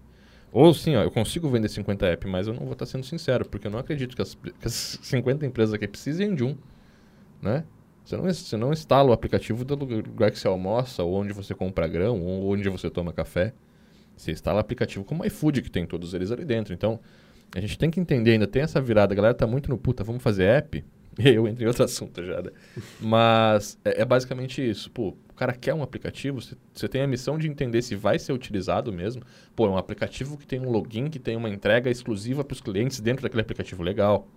Ou sim, ó, eu consigo vender 50 apps, mas eu não vou estar sendo sincero, porque eu não acredito que as, que as 50 empresas aqui precisem de um, né? Você não, você não instala o aplicativo do lugar que você almoça, ou onde você compra grão, ou onde você toma café. Você instala aplicativo como o iFood, que tem todos eles ali dentro. Então, a gente tem que entender, ainda tem essa virada. A galera tá muito no puta, vamos fazer app. Eu entrei em outro assunto já, né? Mas é, é, basicamente isso. Pô, o cara quer um aplicativo, você tem a missão de entender se vai ser utilizado mesmo. Pô, é um aplicativo que tem um login, que tem uma entrega exclusiva para os clientes dentro daquele aplicativo legal.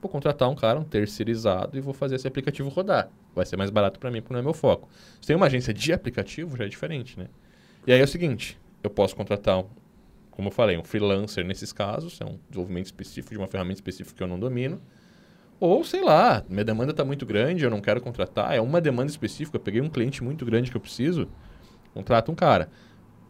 Vou contratar um cara, um terceirizado, e vou fazer esse aplicativo rodar. Vai ser mais barato para mim, porque não é meu foco. Se tem uma agência de aplicativo, já é diferente, né? E aí é o seguinte, eu posso contratar, um, como eu falei, um freelancer nesses casos, é um desenvolvimento específico de uma ferramenta específica que eu não domino. Ou, sei lá, minha demanda está muito grande, eu não quero contratar, é uma demanda específica, eu peguei um cliente muito grande que eu preciso, contrato um cara.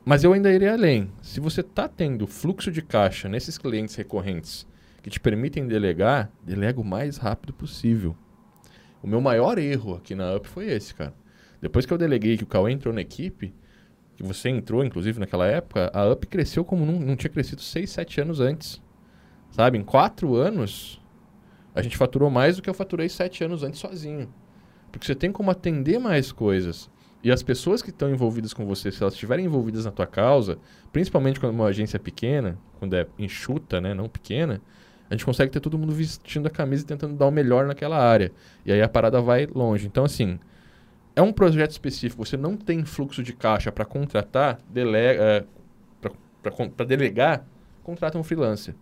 Mas eu ainda irei além. Se você está tendo fluxo de caixa nesses clientes recorrentes que te permitem delegar, delega o mais rápido possível. O meu maior erro aqui na UP foi esse, cara. Depois que eu deleguei que o Cauê entrou na equipe, que você entrou, inclusive, naquela época, a UP cresceu como não, não tinha crescido 6, 7 anos antes. Sabe? Em 4 anos, a gente faturou mais do que eu faturei 7 anos antes sozinho. Porque você tem como atender mais coisas. E as pessoas que estão envolvidas com você, se elas estiverem envolvidas na tua causa, principalmente quando uma agência é pequena, quando é enxuta, né, não pequena, a gente consegue ter todo mundo vestindo a camisa e tentando dar o melhor naquela área. E aí a parada vai longe. Então, assim, é um projeto específico, você não tem fluxo de caixa para contratar, delega, é, para delegar, contrata um freelancer.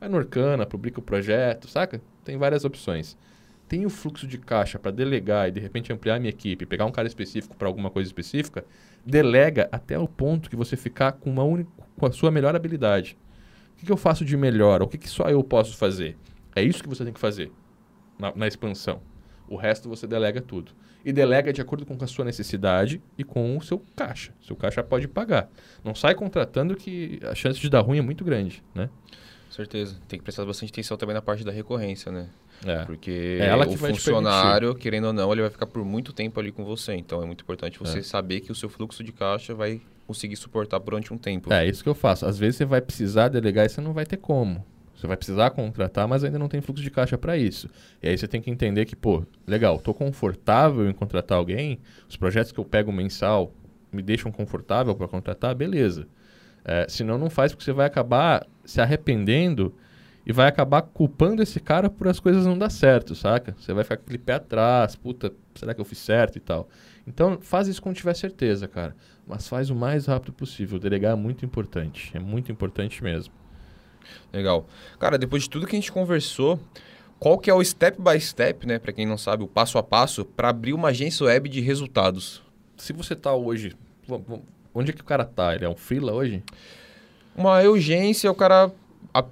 Vai no Orkana, publica o projeto, saca? Tem várias opções. Tem o fluxo de caixa para delegar e de repente ampliar a minha equipe, pegar um cara específico para alguma coisa específica, delega até o ponto que você ficar com, uma única, com a sua melhor habilidade. O que, que eu faço de melhor? O que, que só eu posso fazer? É isso que você tem que fazer na, na expansão. O resto você delega tudo e delega de acordo com a sua necessidade e com o seu caixa. Seu caixa pode pagar. Não sai contratando que a chance de dar ruim é muito grande, né? Certeza. Tem que prestar bastante atenção também na parte da recorrência, né? É. Porque é o funcionário, querendo ou não, ele vai ficar por muito tempo ali com você. Então é muito importante você é. saber que o seu fluxo de caixa vai conseguir suportar durante um tempo. É isso que eu faço. Às vezes você vai precisar delegar e você não vai ter como. Você vai precisar contratar, mas ainda não tem fluxo de caixa para isso. E aí você tem que entender que, pô, legal, estou confortável em contratar alguém, os projetos que eu pego mensal me deixam confortável para contratar, beleza. É, senão não faz, porque você vai acabar se arrependendo e vai acabar culpando esse cara por as coisas não dar certo, saca? Você vai ficar com aquele pé atrás, puta, será que eu fiz certo e tal. Então, faz isso quando tiver certeza, cara. Mas faz o mais rápido possível. Delegar é muito importante. É muito importante mesmo. Legal. Cara, depois de tudo que a gente conversou, qual que é o step by step, né, para quem não sabe, o passo a passo para abrir uma agência web de resultados? Se você está hoje, onde é que o cara tá? Ele é um freela hoje? Uma urgência, o cara a,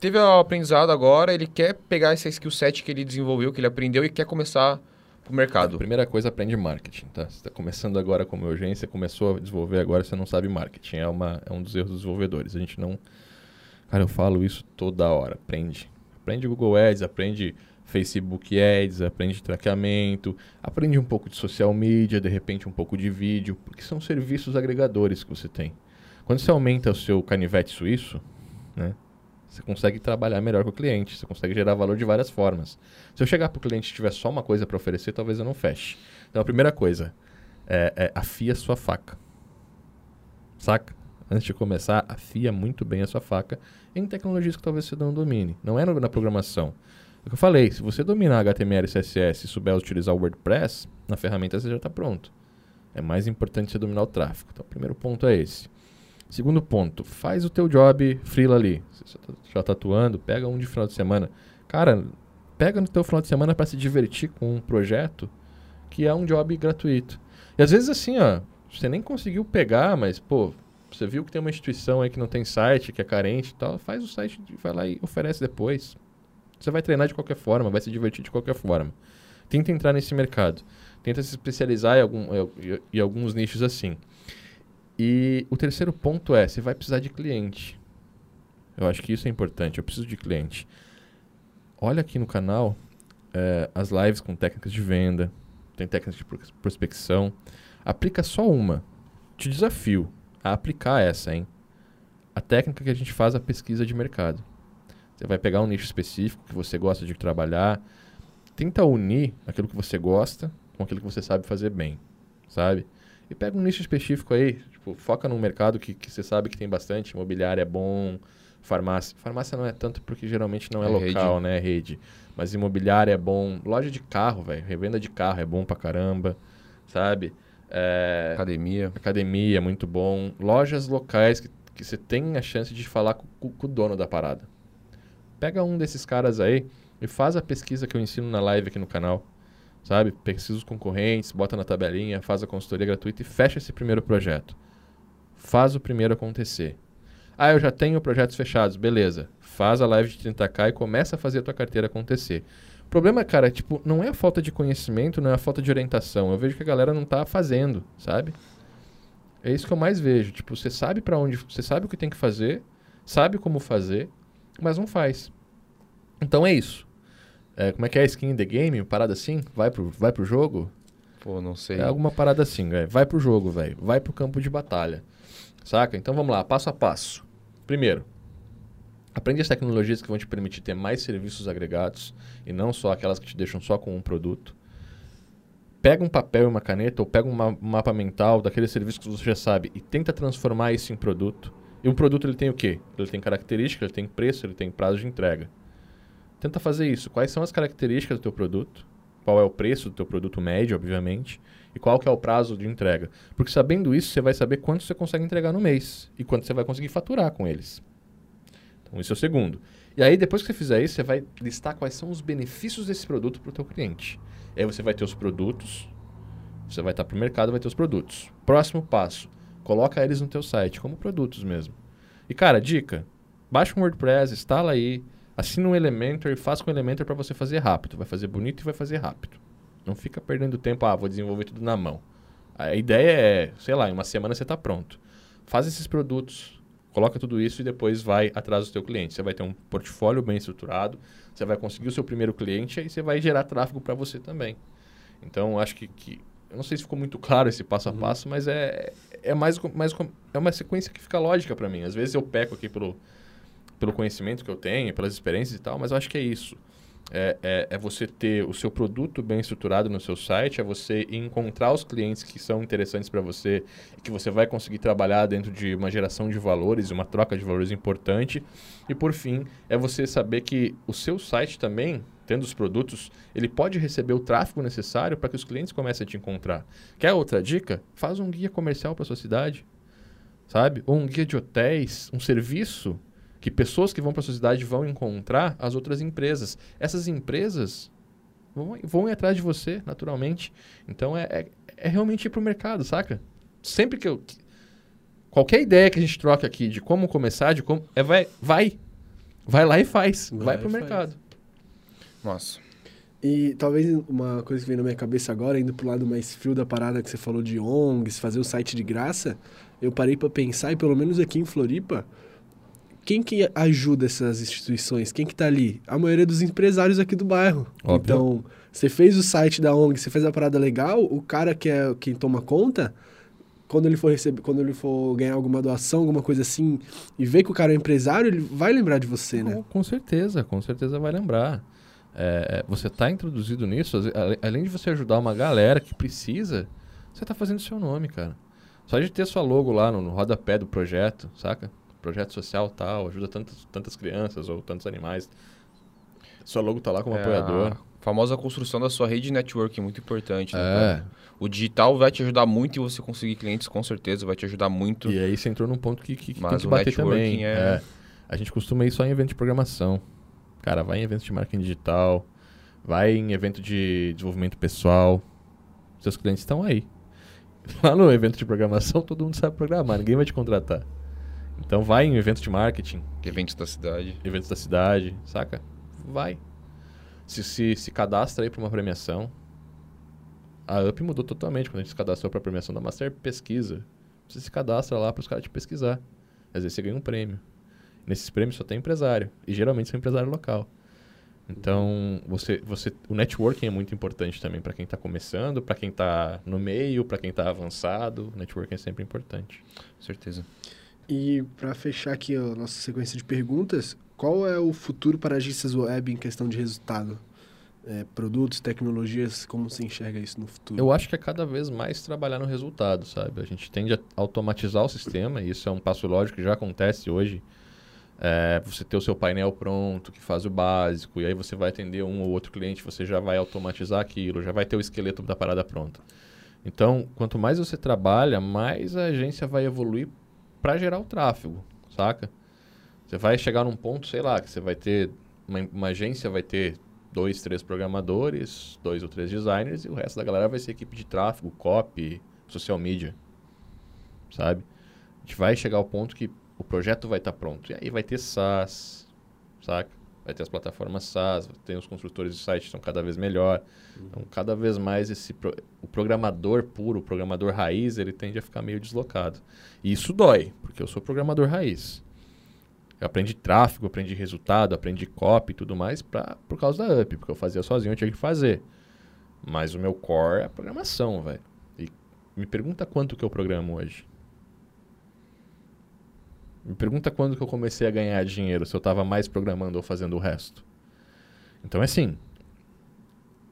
teve o aprendizado agora, ele quer pegar esse skill set que ele desenvolveu, que ele aprendeu e quer começar pro mercado. A primeira coisa, aprende marketing, tá? Você está começando agora como urgência, começou a desenvolver agora, você não sabe marketing. É, uma, é um dos erros dos desenvolvedores. A gente não Cara, eu falo isso toda hora. Aprende. Aprende Google Ads, aprende Facebook Ads, aprende traqueamento, aprende um pouco de social media, de repente um pouco de vídeo, porque são serviços agregadores que você tem. Quando você aumenta o seu canivete suíço, né, você consegue trabalhar melhor com o cliente, você consegue gerar valor de várias formas. Se eu chegar para o cliente e tiver só uma coisa para oferecer, talvez eu não feche. Então a primeira coisa é, é afia sua faca. Saca? Antes de começar, afia muito bem a sua faca em tecnologias que talvez você não domine. Não é na programação. É o que eu falei, se você dominar HTML e CSS e souber utilizar o WordPress, na ferramenta você já está pronto. É mais importante você dominar o tráfego. Então, o primeiro ponto é esse. Segundo ponto, faz o teu job freela ali. Você já está atuando, pega um de final de semana. Cara, pega no teu final de semana para se divertir com um projeto que é um job gratuito. E às vezes assim, ó, você nem conseguiu pegar, mas, pô, você viu que tem uma instituição aí que não tem site, que é carente e tal, faz o site, vai lá e oferece depois. Você vai treinar de qualquer forma, vai se divertir de qualquer forma. Tenta entrar nesse mercado. Tenta se especializar em, algum, em, em alguns nichos assim. E o terceiro ponto é, você vai precisar de cliente. Eu acho que isso é importante. Eu preciso de cliente. Olha aqui no canal é, as lives com técnicas de venda, tem técnicas de prospecção. Aplica só uma. Te desafio a aplicar essa, hein? A técnica que a gente faz a pesquisa de mercado. Você vai pegar um nicho específico que você gosta de trabalhar, tenta unir aquilo que você gosta com aquilo que você sabe fazer bem, sabe? E pega um nicho específico aí, tipo, foca num mercado que, que você sabe que tem bastante, imobiliário é bom, farmácia. Farmácia não é tanto porque geralmente não é, é local, rede. né? É rede. Mas imobiliário é bom. Loja de carro, velho. Revenda de carro é bom pra caramba, sabe? É... Academia. Academia é muito bom. Lojas locais que, que você tem a chance de falar com, com o dono da parada. Pega um desses caras aí e faz a pesquisa que eu ensino na live aqui no canal. Sabe? Pesquisa os concorrentes, bota na tabelinha, faz a consultoria gratuita e fecha esse primeiro projeto. Faz o primeiro acontecer. Ah, eu já tenho projetos fechados. Beleza. Faz a live de 30k e começa a fazer a tua carteira acontecer. O problema, cara, tipo, não é a falta de conhecimento, não é a falta de orientação. Eu vejo que a galera não tá fazendo, sabe? É isso que eu mais vejo. Tipo, você sabe para onde, você sabe o que tem que fazer, sabe como fazer, mas não faz. Então é isso. É, como é que é skin in the game? Parada assim? Vai pro, vai pro jogo? Pô, não sei. É alguma parada assim, velho. Vai pro jogo, velho. Vai pro campo de batalha. Saca? Então vamos lá, passo a passo. Primeiro, aprende as tecnologias que vão te permitir ter mais serviços agregados e não só aquelas que te deixam só com um produto. Pega um papel e uma caneta ou pega um, ma mapa mental daquele serviço que você já sabe e tenta transformar isso em produto. E um produto ele tem o quê? Ele tem características, ele tem preço, ele tem prazo de entrega. Tenta fazer isso. Quais são as características do teu produto? Qual é o preço do teu produto médio, obviamente, e qual que é o prazo de entrega? Porque sabendo isso, você vai saber quanto você consegue entregar no mês e quanto você vai conseguir faturar com eles. Então, isso é o segundo. E aí, depois que você fizer isso, você vai listar quais são os benefícios desse produto para o teu cliente. E aí você vai ter os produtos, você vai estar para o mercado, vai ter os produtos. Próximo passo, Coloca eles no teu site, como produtos mesmo. E, cara, dica. Baixa um WordPress, instala aí, assina um Elementor e faz com o Elementor para você fazer rápido. Vai fazer bonito e vai fazer rápido. Não fica perdendo tempo, ah, vou desenvolver tudo na mão. A ideia é, sei lá, em uma semana você está pronto. Faz esses produtos, coloca tudo isso e depois vai atrás do teu cliente. Você vai ter um portfólio bem estruturado, você vai conseguir o seu primeiro cliente e você vai gerar tráfego para você também. Então, acho que, que eu não sei se ficou muito claro esse passo a uhum. passo, mas é, é mais, mais é uma sequência que fica lógica para mim. Às vezes eu peco aqui pelo, pelo conhecimento que eu tenho, pelas experiências e tal, mas eu acho que é isso. É, é, é, você ter o seu produto bem estruturado no seu site, é você encontrar os clientes que são interessantes para você e que você vai conseguir trabalhar dentro de uma geração de valores, uma troca de valores importante. E por fim, é você saber que o seu site também tendo os produtos, ele pode receber o tráfego necessário para que os clientes comecem a te encontrar. Quer outra dica? Faz um guia comercial para sua cidade, sabe? Ou um guia de hotéis, um serviço que pessoas que vão para a sua cidade vão encontrar as outras empresas. Essas empresas vão, vão ir atrás de você, naturalmente. Então é, é, é realmente ir para o mercado, saca? Sempre que eu. Qualquer ideia que a gente troca aqui de como começar, de como. É, vai, vai. Vai lá e faz. Vai, vai para o mercado. Nossa. E talvez uma coisa que vem na minha cabeça agora, indo pro lado mais frio da parada que você falou de ONGs, fazer o site de graça, eu parei para pensar, e pelo menos aqui em Floripa, quem que ajuda essas instituições? Quem que tá ali? A maioria dos empresários aqui do bairro. Óbvio. Então, você fez o site da ONG, você fez a parada legal, o cara que é quem toma conta, quando ele for receber, quando ele for ganhar alguma doação, alguma coisa assim, e ver que o cara é empresário, ele vai lembrar de você, né? Com, com certeza, com certeza vai lembrar. É, você está introduzido nisso, além de você ajudar uma galera que precisa, você está fazendo seu nome, cara. Só de ter sua logo lá no, no rodapé do projeto, saca? Projeto social tal, ajuda tantas, tantas crianças ou tantos animais. Sua logo tá lá como É apoiador. A famosa construção da sua rede de networking muito importante. né, É. cara? O digital vai te ajudar muito e você conseguir clientes, com certeza, vai te ajudar muito. E aí você entrou num ponto que, que, que tem que bater também. é- A gente costuma ir só em evento de programação. Cara, vai em evento de marketing digital, vai em evento de desenvolvimento pessoal. Seus clientes estão aí. Lá no evento de programação, todo mundo sabe programar, ninguém vai te contratar. Então vai em evento de marketing, Eventos da cidade. eventos da cidade, saca? Vai. Se, se, se cadastra aí para uma premiação. A UP mudou totalmente quando a gente se cadastrou para a premiação da Master Pesquisa. Você se cadastra lá para os caras te pesquisar. Às vezes você ganha um prêmio. Nesses prêmios só tem empresário. E geralmente são empresário local. Então, você, você, o networking é muito importante também para quem está começando, para quem está no meio, para quem está avançado. O networking é sempre importante. Com certeza. E para fechar aqui a nossa sequência de perguntas, qual é o futuro para agências web em questão de resultado? É, produtos, tecnologias, como você enxerga isso no futuro? Eu acho que é cada vez mais trabalhar no resultado, sabe? A gente tende a automatizar o sistema, e isso é um passo lógico que já acontece hoje. É, você ter o seu painel pronto, que faz o básico, e aí você vai atender um ou outro cliente, você já vai automatizar aquilo, já vai ter o esqueleto da parada pronta. Então, quanto mais você trabalha, mais a agência vai evoluir para gerar o tráfego, saca? Você vai chegar num ponto, sei lá, que você vai ter. Uma, uma agência vai ter dois, três programadores, dois ou três designers, e o resto da galera vai ser equipe de tráfego, copy, social media. Sabe? A gente vai chegar ao ponto que o projeto vai estar pronto. E aí vai ter SaaS, saca? Vai ter as plataformas SaaS, tem os construtores de site que são cada vez melhor. Então, cada vez mais esse pro- o programador puro, o programador raiz, ele tende a ficar meio deslocado. E isso dói, porque eu sou programador raiz. Eu aprendi tráfego, aprendi resultado, aprendi copy e tudo mais pra, por causa da UP, porque eu fazia sozinho, eu tinha que fazer. Mas o meu core é a programação, velho. E me pergunta quanto que eu programo hoje. Me pergunta quando que eu comecei a ganhar dinheiro, se eu tava mais programando ou fazendo o resto. Então é assim,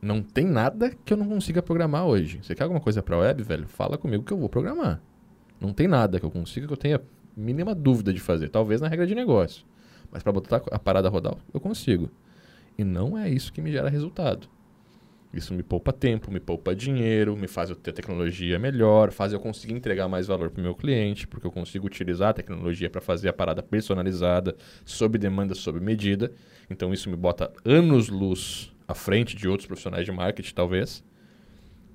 não tem nada que eu não consiga programar hoje. Você quer alguma coisa pra web, velho? Fala comigo que eu vou programar. Não tem nada que eu consiga que eu tenha mínima dúvida de fazer. Talvez na regra de negócio. Mas para botar a parada a rodar, eu consigo. E não é isso que me gera resultado. Isso me poupa tempo, me poupa dinheiro, me faz eu ter tecnologia melhor, faz eu conseguir entregar mais valor para o meu cliente, porque eu consigo utilizar a tecnologia para fazer a parada personalizada, sob demanda, sob medida. Então isso me bota anos-luz à frente de outros profissionais de marketing, talvez.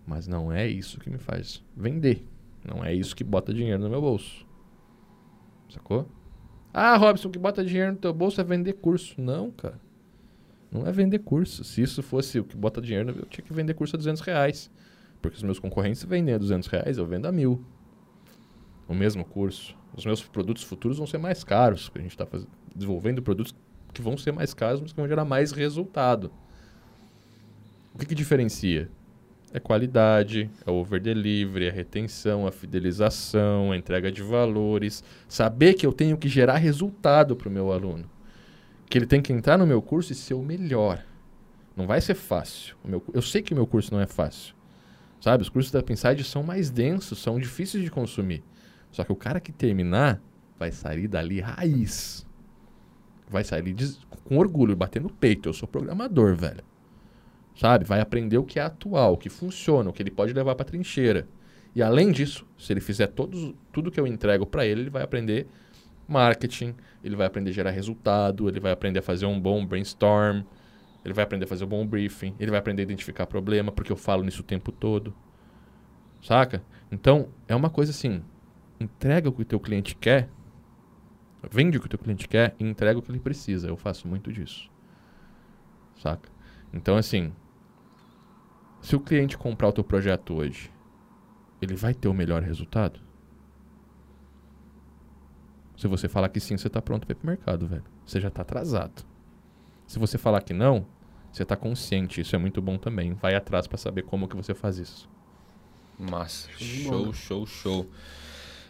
Mas não é isso que me faz vender. Não é isso que bota dinheiro no meu bolso. Sacou? Ah, Robson, o que bota dinheiro no teu bolso é vender curso. Não, cara. Não é vender curso. Se isso fosse o que bota dinheiro, eu tinha que vender curso a 200 reais. Porque os meus concorrentes vendem a 200 reais, eu vendo a mil. O mesmo curso. Os meus produtos futuros vão ser mais caros. porque A gente está desenvolvendo produtos que vão ser mais caros, mas que vão gerar mais resultado. O que, que diferencia? É qualidade, é o over delivery, é retenção, a fidelização, a entrega de valores. Saber que eu tenho que gerar resultado para o meu aluno. Que ele tem que entrar no meu curso e ser o melhor. Não vai ser fácil. Meu, eu sei que o meu curso não é fácil. Sabe? Os cursos da Pinside são mais densos, são difíceis de consumir. Só que o cara que terminar vai sair dali raiz. Vai sair des- com orgulho, bater no peito. Eu sou programador, velho. Sabe? Vai aprender o que é atual, o que funciona, o que ele pode levar para trincheira. E além disso, se ele fizer todos, tudo que eu entrego para ele, ele vai aprender marketing, ele vai aprender a gerar resultado, ele vai aprender a fazer um bom brainstorm, ele vai aprender a fazer um bom briefing, ele vai aprender a identificar problema, porque eu falo nisso o tempo todo. Saca? Então, é uma coisa assim, entrega o que o teu cliente quer, vende o que o teu cliente quer e entrega o que ele precisa. Eu faço muito disso. Saca? Então, assim, se o cliente comprar o teu projeto hoje, ele vai ter o melhor resultado? Se você falar que sim, você tá pronto para ir pro mercado, velho. Você já tá atrasado. Se você falar que não, você tá consciente. Isso é muito bom também. Vai atrás para saber como que você faz isso. Massa. Show, Show, show, show.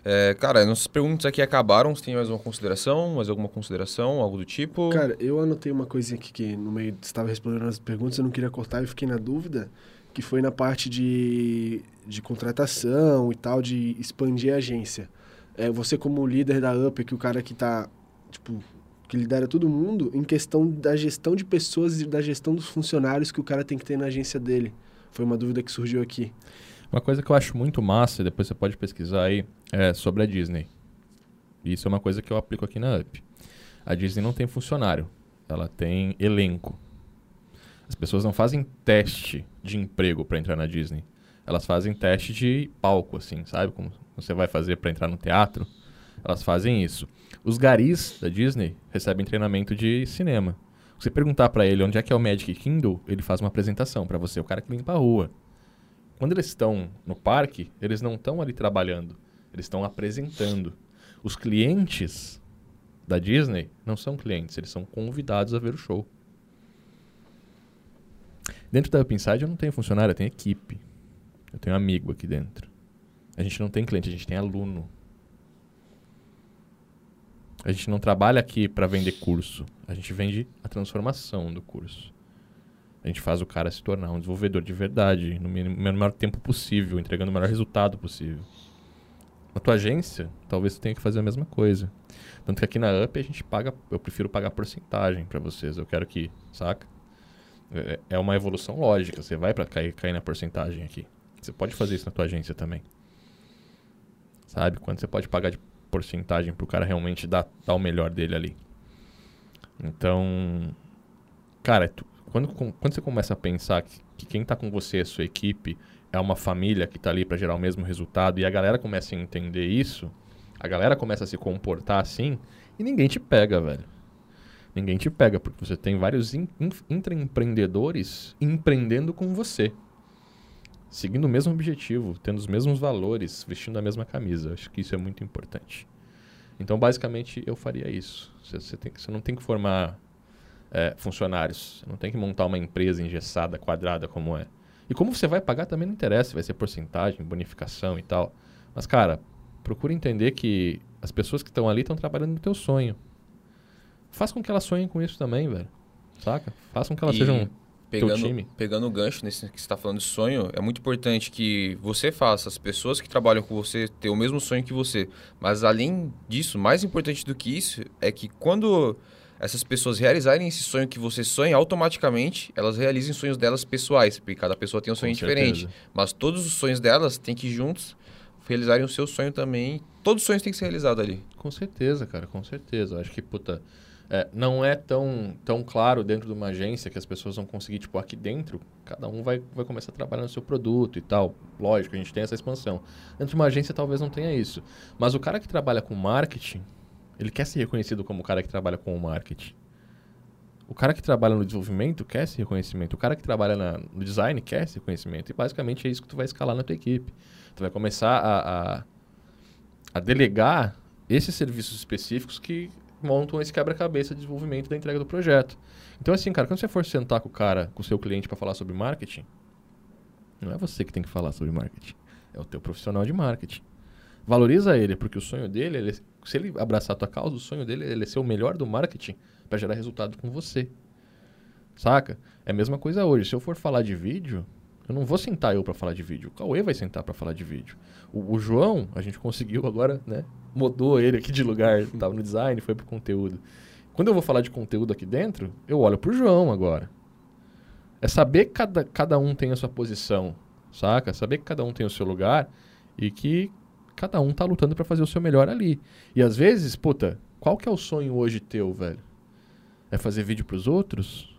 É, cara, nossas perguntas aqui acabaram. Você tem mais uma consideração? Mais alguma consideração? Algo do tipo? Cara, eu anotei uma coisinha aqui que no meio estava respondendo as perguntas, eu não queria cortar e fiquei na dúvida, que foi na parte de, de contratação e tal, de expandir a agência. É, você como líder da UP, que o cara que tá, tipo, que lidera todo mundo, em questão da gestão de pessoas e da gestão dos funcionários que o cara tem que ter na agência dele. Foi uma dúvida que surgiu aqui. Uma coisa que eu acho muito massa, e depois você pode pesquisar aí, é sobre a Disney. Isso é uma coisa que eu aplico aqui na UP. A Disney não tem funcionário, ela tem elenco. As pessoas não fazem teste de emprego para entrar na Disney. Elas fazem teste de palco, assim, sabe? Como você vai fazer para entrar no teatro. Elas fazem isso. Os garis da Disney recebem treinamento de cinema. Você perguntar para ele onde é que é o Magic Kingdom, ele faz uma apresentação para você, o cara que limpa a rua. Quando eles estão no parque, eles não estão ali trabalhando, eles estão apresentando. Os clientes da Disney não são clientes, eles são convidados a ver o show. Dentro da Upside eu não tenho funcionário, eu tenho equipe. Eu tenho amigo aqui dentro. A gente não tem cliente, a gente tem aluno. A gente não trabalha aqui para vender curso. A gente vende a transformação do curso. A gente faz o cara se tornar um desenvolvedor de verdade, no menor tempo possível, entregando o melhor resultado possível. Na tua agência, talvez você tenha que fazer a mesma coisa. Tanto que aqui na UP a gente paga, eu prefiro pagar porcentagem para vocês. Eu quero que, saca? É, é uma evolução lógica. Você vai para cair, cair na porcentagem aqui. Você pode fazer isso na tua agência também. Sabe? Quando você pode pagar de porcentagem pro cara realmente dar, dar o melhor dele ali. Então, cara, tu, quando, quando você começa a pensar que, que quem está com você, a sua equipe, é uma família que está ali para gerar o mesmo resultado e a galera começa a entender isso, a galera começa a se comportar assim e ninguém te pega, velho. Ninguém te pega porque você tem vários in, in, empreendendo com você. Seguindo o mesmo objetivo, tendo os mesmos valores, vestindo a mesma camisa. Acho que isso é muito importante. Então, basicamente, eu faria isso. Você, você, tem, você não tem que formar é, funcionários. Você não tem que montar uma empresa engessada, quadrada como é. E como você vai pagar também não interessa, vai ser porcentagem, bonificação e tal. Mas, cara, procura entender que as pessoas que estão ali estão trabalhando no teu sonho. Faz com que elas sonhem com isso também, velho. Saca? Faz com que elas E sejam pegando, pegando o gancho nesse que você está falando de sonho, é muito importante que você faça as pessoas que trabalham com você ter o mesmo sonho que você. Mas além disso, mais importante do que isso é que quando essas pessoas realizarem esse sonho que você sonha, automaticamente elas realizem sonhos delas pessoais, porque cada pessoa tem um sonho Com diferente. certeza. Mas todos os sonhos delas têm que juntos realizarem o seu sonho também. Todos os sonhos têm que ser realizados ali. Com certeza, cara, com certeza. Eu acho que, puta, é, não é tão, tão claro dentro de uma agência que as pessoas vão conseguir, tipo, aqui dentro, cada um vai, vai começar a trabalhar no seu produto e tal. Lógico, a gente tem essa expansão. Dentro de uma agência talvez não tenha isso. Mas o cara que trabalha com marketing, ele quer ser reconhecido como o cara que trabalha com o marketing. O cara que trabalha no desenvolvimento quer esse reconhecimento. O cara que trabalha na- no design quer esse reconhecimento. E basicamente é isso que tu vai escalar na tua equipe. Tu vai começar a, a, a delegar esses serviços específicos que montam esse quebra-cabeça de desenvolvimento da entrega do projeto. Então, assim, cara, quando você for sentar com o cara, com o seu cliente para falar sobre marketing, não é você que tem que falar sobre marketing. É o teu profissional de marketing. Valoriza ele, porque o sonho dele, ele- se ele abraçar a tua causa, o sonho dele é ser o melhor do marketing para gerar resultado com você. Saca? É a mesma coisa hoje. Se eu for falar de vídeo, eu não vou sentar eu para falar de vídeo. O Cauê vai sentar para falar de vídeo. O, o João, a gente conseguiu agora, né? Mudou ele aqui de lugar. Tava no design, foi pro conteúdo. Quando eu vou falar de conteúdo aqui dentro, eu olho pro João agora. É saber que cada, cada um tem a sua posição, saca? Saber que cada um tem o seu lugar e que cada um tá lutando para fazer o seu melhor ali. E às vezes, puta, qual que é o sonho hoje teu, velho? É fazer vídeo pros outros?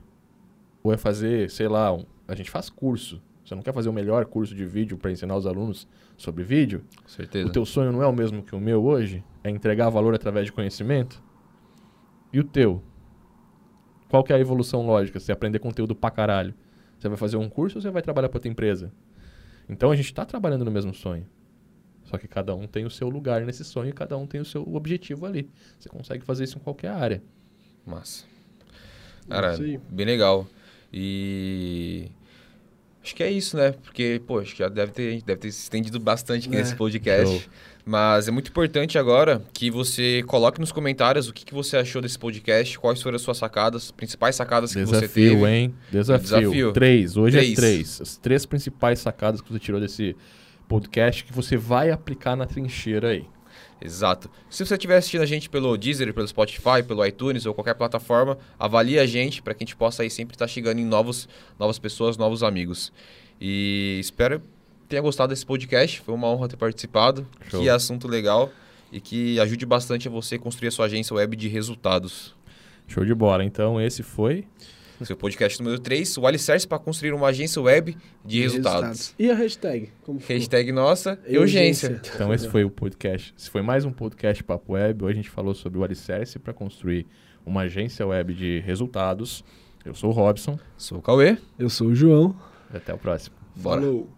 Ou é fazer, sei lá, um- a gente faz curso. Você não quer fazer o melhor curso de vídeo para ensinar os alunos sobre vídeo? Com certeza. O teu sonho não é o mesmo que o meu hoje? É entregar valor através de conhecimento? E o teu? Qual que é a evolução lógica? Você aprender conteúdo pra caralho. Você vai fazer um curso ou você vai trabalhar pra tua empresa? Então a gente tá trabalhando no mesmo sonho. Só que cada um tem o seu lugar nesse sonho, cada um tem o seu objetivo ali. Você consegue fazer isso em qualquer área. Massa. Cara, bem legal. E. Acho que é isso, né? Porque, pô, acho que já deve ter, deve ter se estendido bastante aqui É. nesse podcast. Show. Mas é muito importante agora que você coloque nos comentários o que, que você achou desse podcast, quais foram as suas sacadas, principais sacadas que você teve. Desafio, hein? Desafio. Desafio. Três. Hoje Três. é três. As três principais sacadas que você tirou desse podcast que você vai aplicar na trincheira aí. Exato. Se você estiver assistindo a gente pelo Deezer, pelo Spotify, pelo iTunes ou qualquer plataforma, avalie a gente para que a gente possa aí sempre estar chegando em novos, novas pessoas, novos amigos. E espero que tenha gostado desse podcast. Foi uma honra ter participado. Show. Que assunto legal e que ajude bastante a você construir a sua agência web de resultados. Show de bola. Então, esse foi. Seu podcast número 3, o alicerce para construir uma agência web de resultados. E a hashtag? Hashtag nossa, urgência. Então, esse foi o podcast. Esse foi mais um podcast Papo Web. Hoje a gente falou sobre o alicerce para construir uma agência web de resultados. Eu sou o Robson. Sou o Cauê. Eu sou o João. Até o próximo. Bora. Falou.